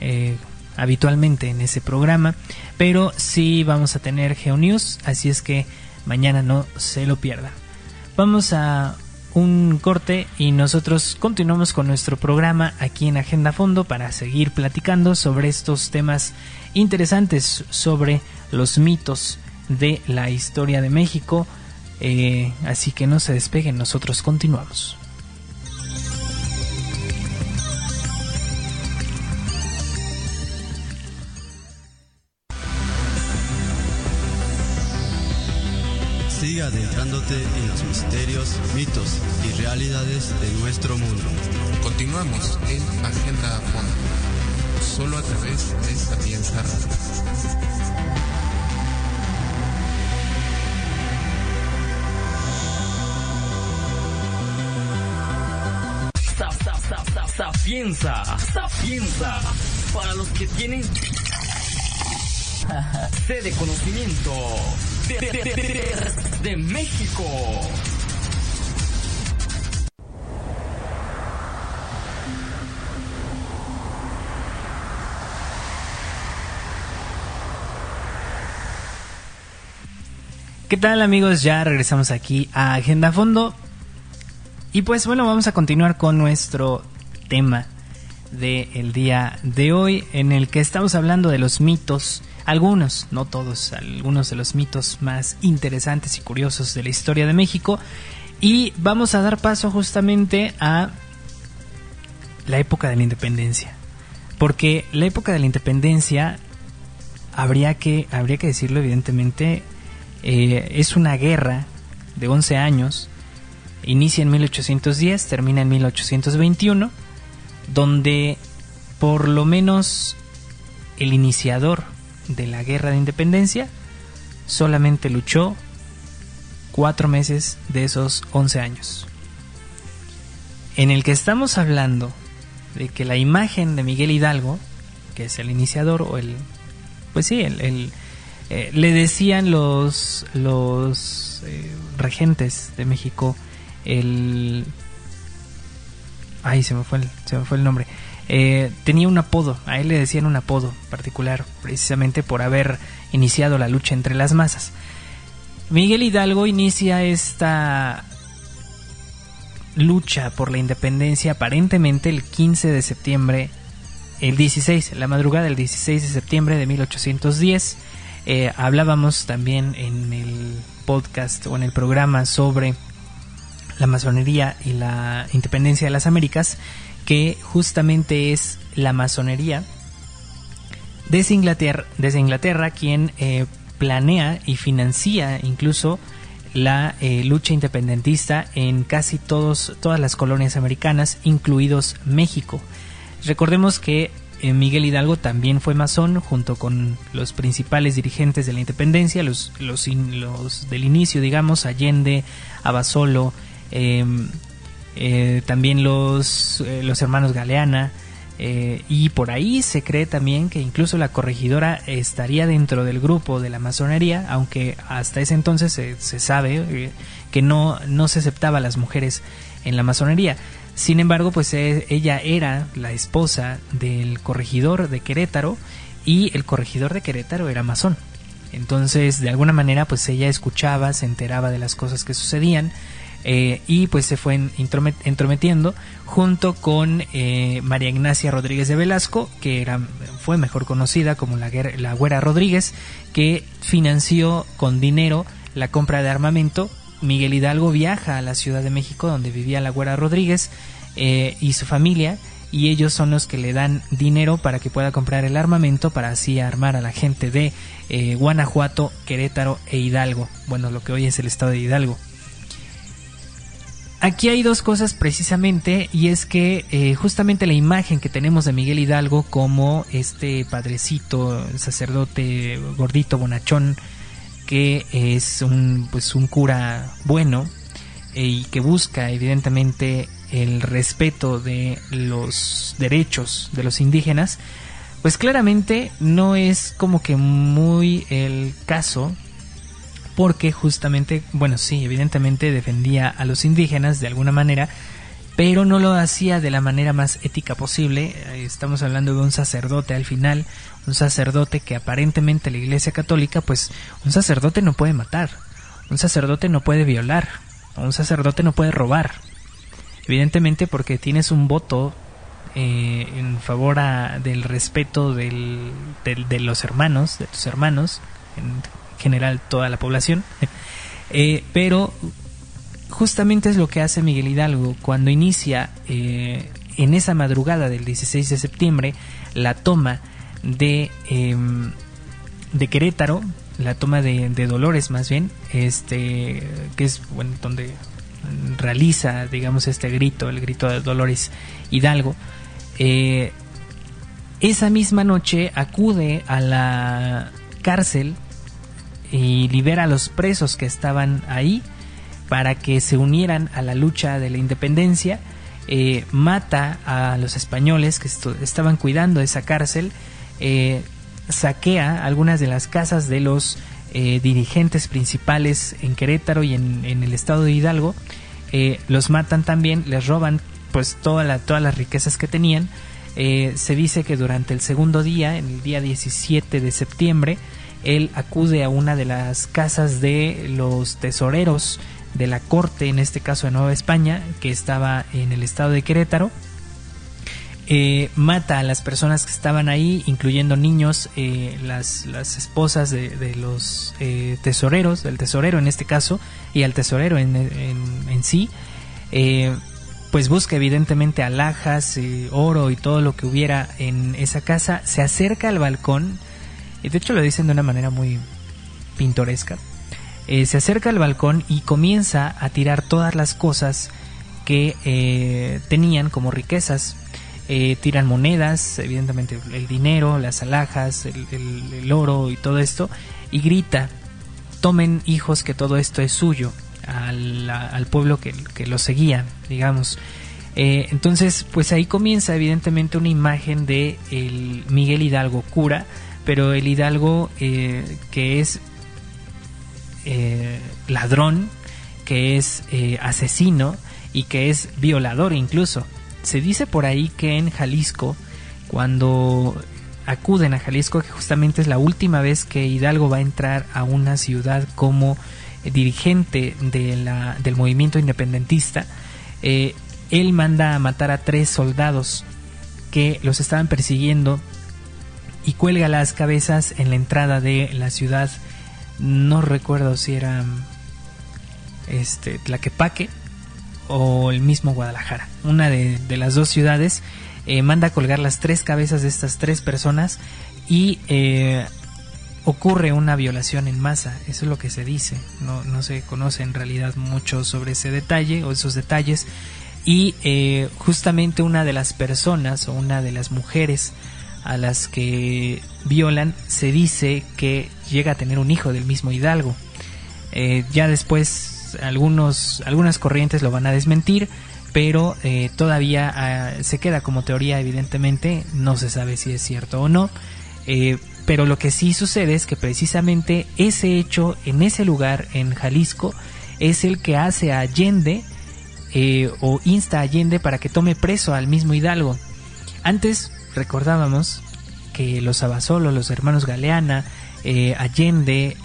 eh, habitualmente en ese programa pero sí vamos a tener GeoNews así es que mañana no se lo pierdan. Vamos a un corte y nosotros continuamos con nuestro programa aquí en Agenda Fondo para seguir platicando sobre estos temas interesantes sobre los mitos de la historia de México. Eh, así que no se despeguen, nosotros continuamos. Adentrándote en los misterios, mitos y realidades de nuestro mundo. Continuamos en Agenda Fondo, solo a través de Sapienza Sapienza, Sapienza, para los que tienen <laughs> sede de de, México. ¿Qué tal amigos? Ya regresamos aquí a Agenda Fondo. Y pues bueno, vamos a continuar con nuestro tema del día de hoy en el que estamos hablando de los mitos algunos, no todos, algunos de los mitos más interesantes y curiosos de la historia de México. Y vamos a dar paso justamente a la época de la independencia. Porque la época de la independencia, habría que, habría que decirlo evidentemente, eh, es una guerra de 11 años. Inicia en 1810, termina en 1821, donde por lo menos el iniciador de la guerra de independencia, solamente luchó cuatro meses de esos 11 años. En el que estamos hablando de que la imagen de Miguel Hidalgo, que es el iniciador o el, pues sí, el, eh, le decían los, los eh, regentes de México el... Ay, se me fue el, se me fue el nombre. Eh, tenía un apodo, a él le decían un apodo particular, precisamente por haber iniciado la lucha entre las masas. Miguel Hidalgo inicia esta lucha por la independencia aparentemente el 15 de septiembre, el 16, la madrugada del 16 de septiembre de 1810. Eh, hablábamos también en el podcast o en el programa sobre la masonería y la independencia de las Américas, que justamente es la masonería desde Inglaterra, desde Inglaterra quien eh, planea y financia incluso la eh, lucha independentista en casi todos, todas las colonias americanas, incluidos México. Recordemos que eh, Miguel Hidalgo también fue masón junto con los principales dirigentes de la independencia, los, los, los del inicio, digamos, Allende, Abasolo, em, eh, también los, los hermanos Galeana, eh, y por ahí se cree también que incluso la corregidora estaría dentro del grupo de la masonería, aunque hasta ese entonces se, sabe eh, que no, no se aceptaba a las mujeres en la masonería. Sin embargo, pues e, ella era la esposa del corregidor de Querétaro y el corregidor de Querétaro era masón. Entonces, de alguna manera, pues ella escuchaba, se enteraba de las cosas que sucedían eh, y pues se fue entrometiendo junto con eh, María Ignacia Rodríguez de Velasco, que era, fue mejor conocida como la, la Güera Rodríguez, que financió con dinero la compra de armamento. Miguel Hidalgo viaja a la Ciudad de México, donde vivía la Güera Rodríguez eh, y su familia, y ellos son los que le dan dinero para que pueda comprar el armamento para así armar a la gente de Guanajuato, Querétaro e Hidalgo, bueno, lo que hoy es el estado de Hidalgo. Aquí hay dos cosas precisamente y es que eh, justamente la imagen que tenemos de Miguel Hidalgo como este padrecito, sacerdote gordito, bonachón, que es un, pues un cura bueno eh, y que busca evidentemente el respeto de los derechos de los indígenas, pues claramente no es como que muy el caso porque justamente, bueno, sí, evidentemente defendía a los indígenas de alguna manera, pero no lo hacía de la manera más ética posible. Eh, estamos hablando de un sacerdote al final, un sacerdote que aparentemente la Iglesia Católica, pues un sacerdote no puede matar, un sacerdote no puede violar, un sacerdote no puede robar. Evidentemente porque tienes un voto eh, en favor del respeto del, de los hermanos, de tus hermanos, en, general toda la población. Eh, pero justamente es lo que hace Miguel Hidalgo cuando inicia eh, en esa madrugada del 16 de septiembre la toma de, em, de Querétaro, la toma de, Dolores más bien, este, que es bueno, donde realiza, digamos, este grito, el grito de Dolores Hidalgo. Eh, esa misma noche acude a la cárcel y libera a los presos que estaban ahí para que se unieran a la lucha de la independencia. Eh, mata a los españoles que estaban cuidando esa cárcel, eh, saquea algunas de las casas de los eh, dirigentes principales en Querétaro y en, el estado de Hidalgo, los matan también, les roban pues toda la, todas las riquezas que tenían. se dice que durante el segundo día, en el día 17 de septiembre, él acude a una de las casas de los tesoreros de la corte, en este caso de Nueva España, que estaba en el estado de Querétaro. Eh, mata a las personas que estaban ahí, incluyendo niños, eh, las, las, esposas de, los eh, tesoreros, del tesorero en este caso, y al tesorero en, en sí. pues busca evidentemente alhajas, oro y todo lo que hubiera en esa casa. Se acerca al balcón y de hecho lo dicen de una manera muy pintoresca. Eh, se acerca al balcón y comienza a tirar todas las cosas que eh, tenían como riquezas. Eh, tiran monedas, evidentemente el dinero, las alhajas, el, oro y todo esto, y grita, tomen hijos que todo esto es suyo, al, pueblo que, que, lo seguía, digamos. entonces, pues ahí comienza evidentemente una imagen de el Miguel Hidalgo cura, pero el hidalgo eh, que es eh, ladrón, que es eh, asesino y que es violador incluso. Se dice por ahí que en Jalisco, cuando acuden a Jalisco, que justamente es la última vez que Hidalgo va a entrar a una ciudad como dirigente del movimiento independentista, eh, él manda a matar a tres soldados que los estaban persiguiendo y cuelga las cabezas en la entrada de la ciudad. No recuerdo si era este Tlaquepaque o el mismo Guadalajara. Una de, las dos ciudades eh, manda a colgar las tres cabezas de estas tres personas y eh, ocurre una violación en masa. Eso es lo que se dice. No, no se conoce en realidad mucho sobre ese detalle o esos detalles. Y eh, justamente una de las personas o una de las mujeres a las que violan se dice que llega a tener un hijo del mismo Hidalgo. ya después algunos, algunas corrientes lo van a desmentir, pero eh, todavía ah, se queda como teoría, evidentemente, no se sabe si es cierto o no. Eh, pero lo que sí sucede es que precisamente ese hecho en ese lugar, en Jalisco, es el que hace a Allende eh, o insta a Allende para que tome preso al mismo Hidalgo. Antes recordábamos que los Abasolos, los hermanos Galeana, Allende,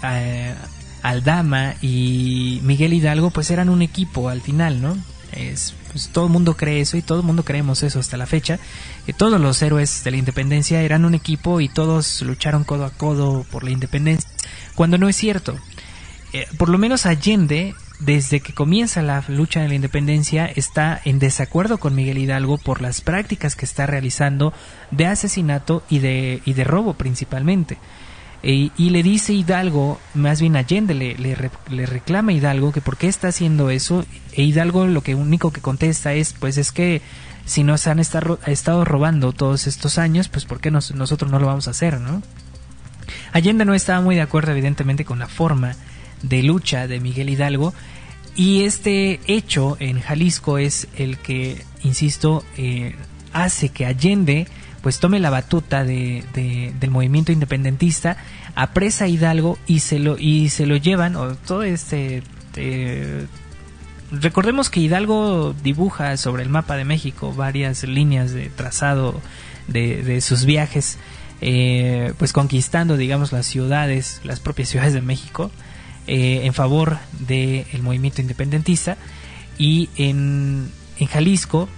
Aldama y Miguel Hidalgo pues eran un equipo al final, ¿no? Es, pues, todo el mundo cree eso y todo el mundo creemos eso hasta la fecha. Que todos los héroes de la independencia eran un equipo y todos lucharon codo a codo por la independencia, cuando no es cierto. Eh, por lo menos Allende, desde que comienza la lucha de la independencia, está en desacuerdo con Miguel Hidalgo por las prácticas que está realizando de asesinato y de, y de robo principalmente. E, y le dice Hidalgo, más bien Allende le, le, reclama a Hidalgo que por qué está haciendo eso, e Hidalgo lo que único que contesta es, pues es que si nos han estado robando todos estos años, pues por qué nosotros no lo vamos a hacer, ¿no? Allende no estaba muy de acuerdo evidentemente con la forma de lucha de Miguel Hidalgo. Y este hecho en Jalisco es el que, insisto, eh, hace que Allende pues tome la batuta de, del movimiento independentista, apresa a Hidalgo y se lo, y se lo llevan, o todo este... Eh, recordemos que Hidalgo dibuja sobre el mapa de México varias líneas de trazado de, sus viajes, eh, pues conquistando, digamos, las ciudades, las propias ciudades de México, eh, en favor del movimiento independentista. Y en, en Jalisco,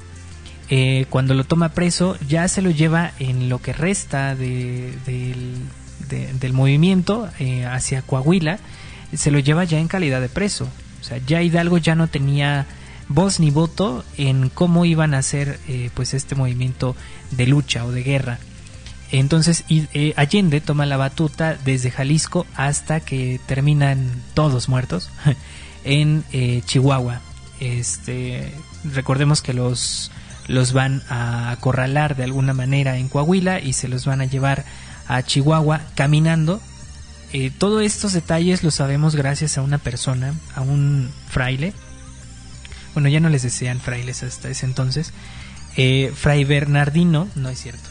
eh, cuando lo toma preso ya se lo lleva en lo que resta de, del movimiento eh, hacia Coahuila, se lo lleva ya en calidad de preso. O sea, ya Hidalgo ya no tenía voz ni voto en cómo iban a hacer eh, pues este movimiento de lucha o de guerra. Entonces Allende toma la batuta desde Jalisco hasta que terminan todos muertos <laughs> en Chihuahua. Este, recordemos que los los van a acorralar de alguna manera en Coahuila y se los van a llevar a Chihuahua caminando. Eh, todos estos detalles los sabemos gracias a una persona, a un fraile. Bueno, ya no les desean frailes hasta ese entonces. Eh, Fray Bernardino, no es cierto.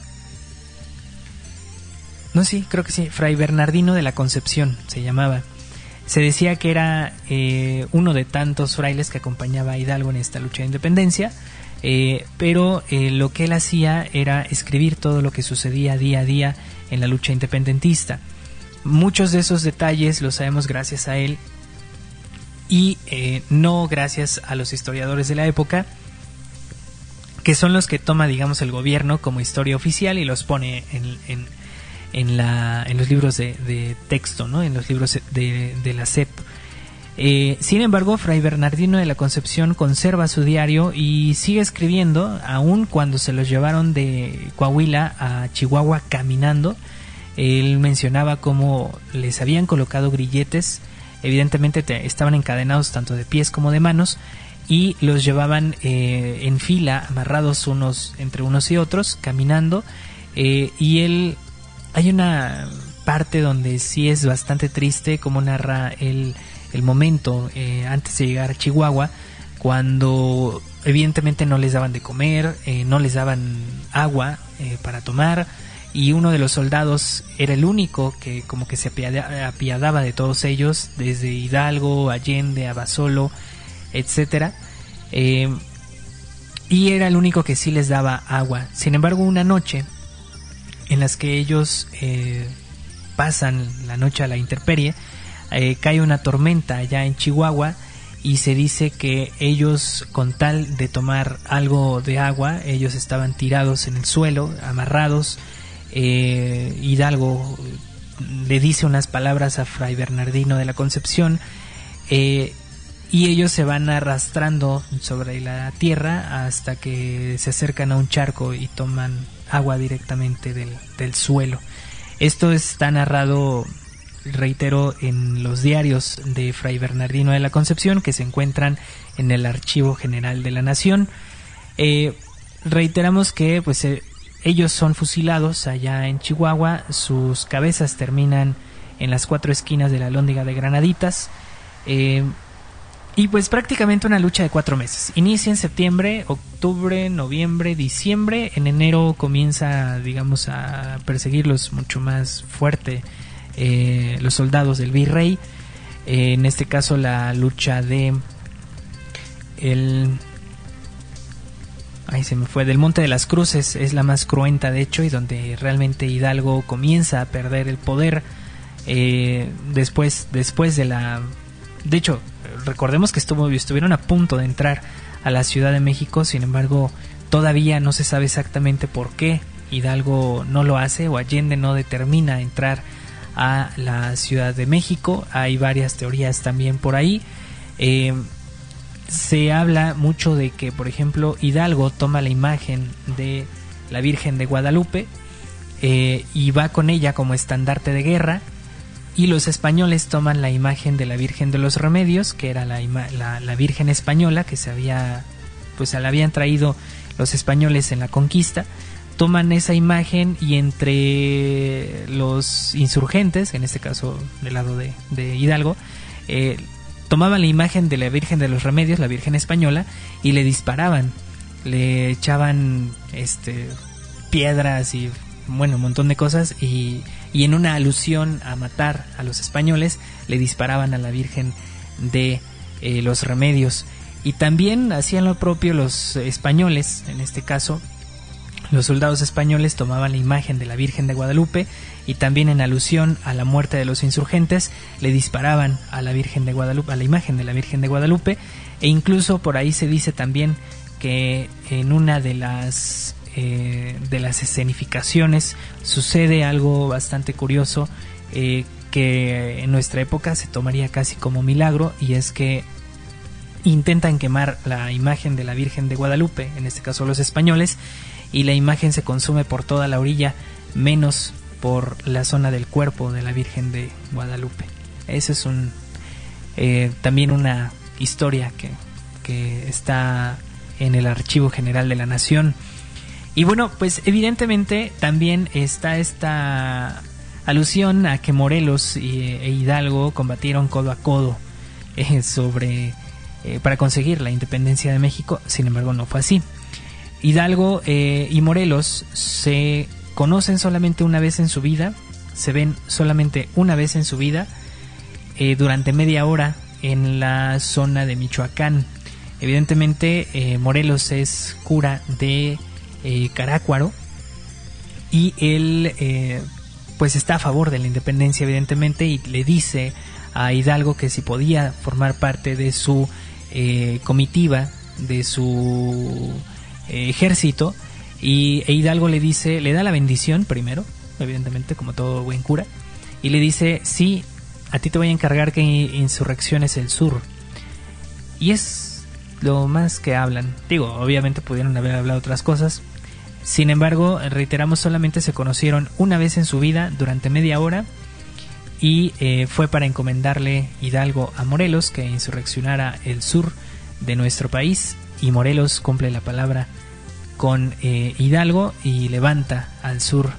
No, sí, creo que sí. Fray Bernardino de la Concepción se llamaba. Se decía que era eh, uno de tantos frailes que acompañaba a Hidalgo en esta lucha de independencia. Eh, pero eh, lo que él hacía era escribir todo lo que sucedía día a día en la lucha independentista. Muchos de esos detalles los sabemos gracias a él y no gracias a los historiadores de la época, que son los que toma, digamos, el gobierno como historia oficial y los pone en, la, en los libros de, texto, ¿no? en los libros de, de la SEP. Eh, sin embargo, Fray Bernardino de la Concepción conserva su diario y sigue escribiendo, aun cuando se los llevaron de Coahuila a Chihuahua caminando. Él mencionaba cómo les habían colocado grilletes, evidentemente estaban encadenados tanto de pies como de manos, y los llevaban eh, en fila, amarrados unos entre unos y otros, caminando. Eh, y él, hay una parte donde sí es bastante triste, como narra él el momento eh, antes de llegar a Chihuahua, cuando evidentemente no les daban de comer, eh, no les daban agua eh, para tomar y uno de los soldados era el único que como que se apiadaba de todos ellos, desde Hidalgo, Allende, Abasolo, etcétera. Eh, y era el único que sí les daba agua. Sin embargo, una noche en las que ellos eh, pasan la noche a la intemperie, eh, cae una tormenta allá en Chihuahua y se dice que ellos con tal de tomar algo de agua, ellos estaban tirados en el suelo, amarrados. Eh, Hidalgo le dice unas palabras a Fray Bernardino de la Concepción y ellos se van arrastrando sobre la tierra hasta que se acercan a un charco y toman agua directamente del, del suelo. Esto está narrado, reitero, en los diarios de Fray Bernardino de la Concepción que se encuentran en el Archivo General de la Nación. Eh, reiteramos que pues eh, ellos son fusilados allá en Chihuahua, sus cabezas terminan en las cuatro esquinas de la lóndiga de Granaditas. Eh, y pues prácticamente una lucha de cuatro meses. Inicia en septiembre, octubre, noviembre, diciembre. En enero comienza, digamos, a perseguirlos mucho más fuerte eh, los soldados del virrey. Eh, en este caso la lucha de el ahí se me fue del Monte de las Cruces es la más cruenta de hecho y donde realmente Hidalgo comienza a perder el poder eh, después después de la de hecho recordemos que estuvo, estuvieron a punto de entrar a la Ciudad de México, sin embargo, todavía no se sabe exactamente por qué Hidalgo no lo hace o Allende no determina entrar a la Ciudad de México. Hay varias teorías también por ahí. Eh, se habla mucho de que, por ejemplo, Hidalgo toma la imagen de la Virgen de Guadalupe eh, y va con ella como estandarte de guerra y los españoles toman la imagen de la Virgen de los Remedios, que era la, la, Virgen española que se había, pues la habían traído los españoles en la conquista, toman esa imagen y entre los insurgentes, en este caso del lado de, Hidalgo, eh, tomaban la imagen de la Virgen de los Remedios, la Virgen española, y le disparaban, le echaban este piedras y bueno, un montón de cosas y y en una alusión a matar a los españoles le disparaban a la Virgen de eh, los Remedios. Y también hacían lo propio los españoles, en este caso los soldados españoles tomaban la imagen de la Virgen de Guadalupe y también en alusión a la muerte de los insurgentes le disparaban a la Virgen de Guadalupe, a la imagen de la Virgen de Guadalupe. E incluso por ahí se dice también que en una de las eh, de las escenificaciones sucede algo bastante curioso eh, que en nuestra época se tomaría casi como milagro y es que intentan quemar la imagen de la Virgen de Guadalupe, en este caso los españoles, y la imagen se consume por toda la orilla, menos por la zona del cuerpo de la Virgen de Guadalupe. Esa es un eh, también una historia que, que está en el Archivo General de la Nación. Y bueno, pues evidentemente también está esta alusión a que Morelos e Hidalgo combatieron codo a codo eh, sobre eh, para conseguir la independencia de México. Sin embargo, no fue así. Hidalgo eh, y Morelos se conocen solamente una vez en su vida, se ven solamente una vez en su vida durante media hora en la zona de Michoacán. Evidentemente, Morelos es cura de eh, Carácuaro y él eh, pues está a favor de la independencia evidentemente y le dice a Hidalgo que si podía formar parte de su eh, comitiva, de su ejército y e Hidalgo le dice, le da la bendición primero, evidentemente como todo buen cura, y le dice, sí, a ti te voy a encargar que insurrecciones el sur. Y es lo más que hablan. Digo, obviamente pudieron haber hablado otras cosas, sin embargo, reiteramos, solamente se conocieron una vez en su vida durante media hora y eh, fue para encomendarle Hidalgo a Morelos que insurreccionara el sur de nuestro país y Morelos cumple la palabra con eh, Hidalgo y levanta al sur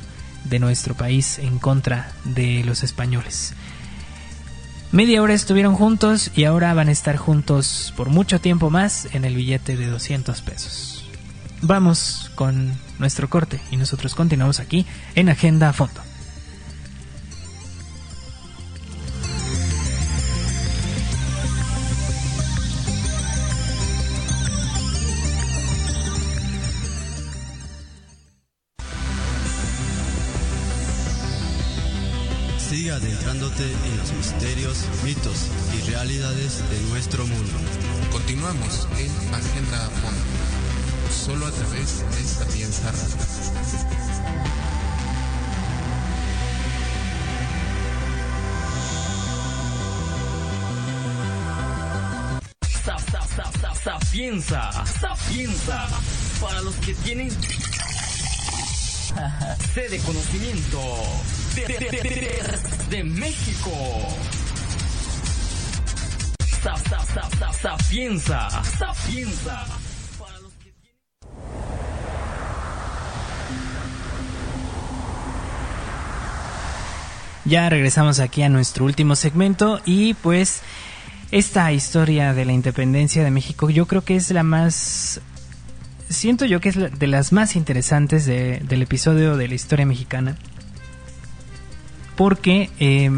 de nuestro país en contra de los españoles. Media hora estuvieron juntos y ahora van a estar juntos por mucho tiempo más en el billete de 200 pesos vamos con nuestro corte y nosotros continuamos aquí en Agenda a Fondo. Sigue adentrándote en los misterios, mitos y realidades de nuestro mundo. Continuamos en Agenda a Fondo solo a través de Sapienza Radio. Sa- sa- sa- sa- Sapienza, sapienza, para los que tienen <laughs> sed de conocimiento de, de- de- México. Sa- sa- sa- sa- Sapienza, sapienza, Ya regresamos aquí a nuestro último segmento y pues esta historia de la independencia de México yo creo que es la más... Siento yo que es de las más interesantes de- del episodio de la historia mexicana. Porque eh,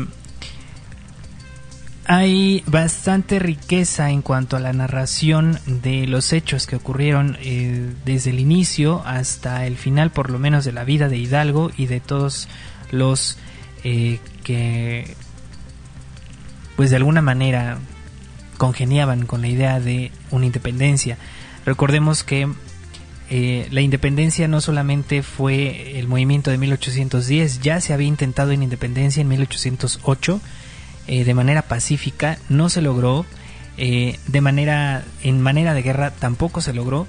hay bastante riqueza en cuanto a la narración de los hechos que ocurrieron eh, desde el inicio hasta el final, por lo menos de la vida de Hidalgo y de todos los eh, que, pues de alguna manera, congeniaban con la idea de una independencia. Recordemos que eh, la independencia no solamente fue el movimiento de 1810, ya se había intentado en independencia en 1808 eh, de manera pacífica, no se logró, de manera en manera de guerra tampoco se logró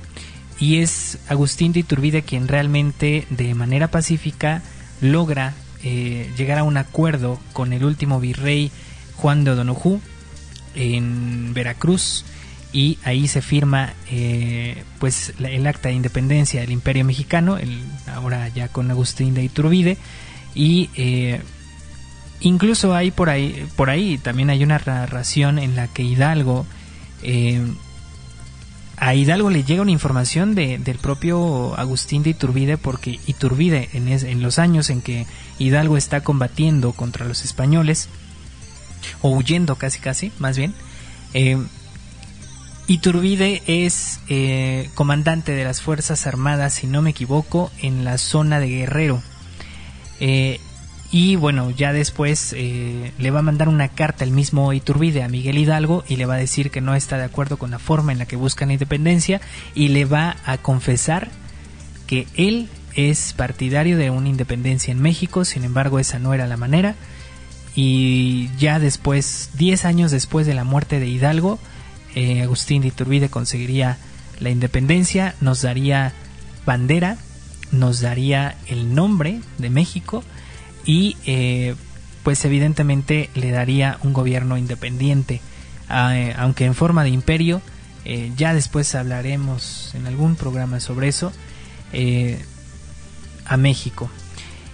y es Agustín de Iturbide quien realmente de manera pacífica logra eh, llegar a un acuerdo con el último virrey Juan de O'Donoghue en Veracruz y ahí se firma eh, pues el acta de independencia del Imperio Mexicano, ahora ya con Agustín de Iturbide y eh, incluso hay por ahí por ahí también hay una narración en la que Hidalgo eh, a Hidalgo le llega una información de, del propio Agustín de Iturbide porque Iturbide en, es- en los años en que Hidalgo está combatiendo contra los españoles o huyendo casi casi más bien eh, Iturbide es eh, comandante de las Fuerzas Armadas, si no me equivoco, en la zona de Guerrero. Eh, y bueno, ya después eh, le va a mandar una carta el mismo Iturbide a Miguel Hidalgo y le va a decir que no está de acuerdo con la forma en la que buscan la independencia y le va a confesar que él es partidario de una independencia en México, sin embargo esa no era la manera. Y ya después, 10 años después de la muerte de Hidalgo, eh, Agustín de Iturbide conseguiría la independencia, nos daría bandera, nos daría el nombre de México y eh, pues evidentemente le daría un gobierno independiente, Ah, eh, aunque en forma de imperio, eh, ya después hablaremos en algún programa sobre eso, a México.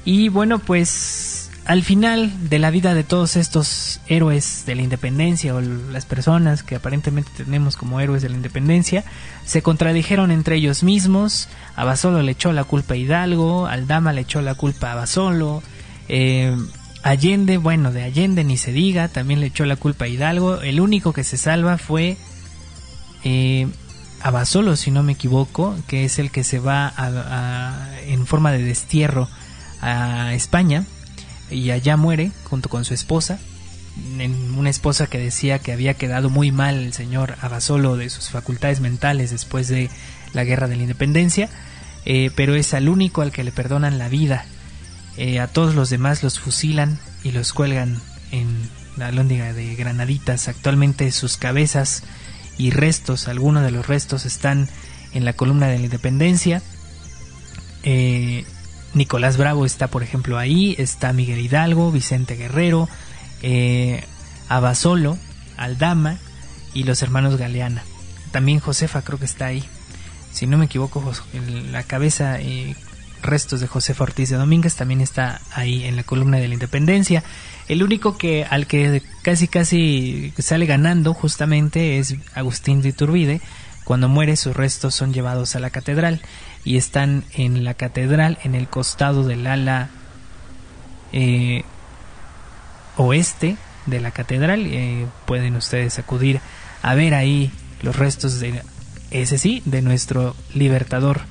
Y bueno, pues al final de la vida de todos estos héroes de la independencia o las personas que aparentemente tenemos como héroes de la independencia, se contradijeron entre ellos mismos. Abasolo le echó la culpa a Hidalgo, Aldama le echó la culpa a Abasolo, eh, Allende, bueno, de Allende ni se diga, también le echó la culpa a Hidalgo. El único que se salva fue eh, Abasolo, si no me equivoco, que es el que se va a- en forma de destierro a España y allá muere junto con su esposa. En una esposa que decía que había quedado muy mal el señor Abasolo de sus facultades mentales después de la guerra de la independencia, eh, pero es al único al que le perdonan la vida. Eh, a todos los demás los fusilan y los cuelgan en la lóndiga de Granaditas. Actualmente sus cabezas y restos, algunos de los restos están en la columna de la Independencia. Eh, Nicolás Bravo está, por ejemplo, ahí. Está Miguel Hidalgo, Vicente Guerrero, eh, Abasolo, Aldama y los hermanos Galeana. También Josefa creo que está ahí. Si no me equivoco, la cabeza restos de Josefa Ortiz de Domínguez también está ahí en la columna de la Independencia. El único que al que casi casi sale ganando justamente es Agustín de Iturbide. Cuando muere sus restos son llevados a la catedral y están en la catedral en el costado del ala eh, oeste de la catedral. Eh, pueden ustedes acudir a ver ahí los restos de ese sí, de nuestro libertador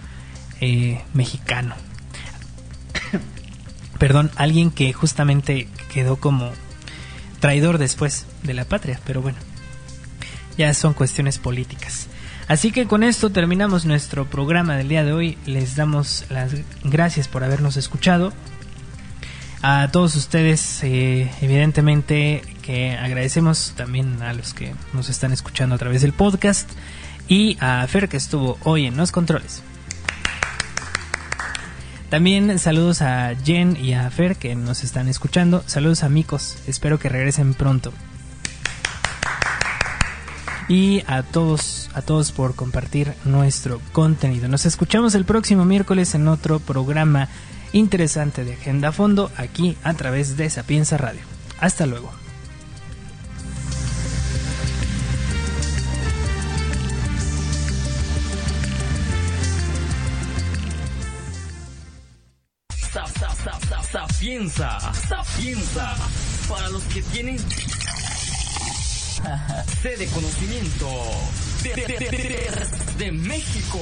eh, mexicano. <coughs> perdón, alguien que justamente quedó como traidor después de la patria, pero bueno, ya son cuestiones políticas. Así que con esto terminamos nuestro programa del día de hoy. Les damos las gracias por habernos escuchado. A todos ustedes, eh, evidentemente, que agradecemos también a los que nos están escuchando a través del podcast y a Fer que estuvo hoy en los controles. También saludos a Jen y a Fer que nos están escuchando. Saludos amigos, espero que regresen pronto. Y a todos, a todos por compartir nuestro contenido. Nos escuchamos el próximo miércoles en otro programa interesante de Agenda Fondo aquí a través de Sapienza Radio. Hasta luego. Sapienza, sapienza, para los que tienen <laughs> sede conocimiento de, de, de, de México.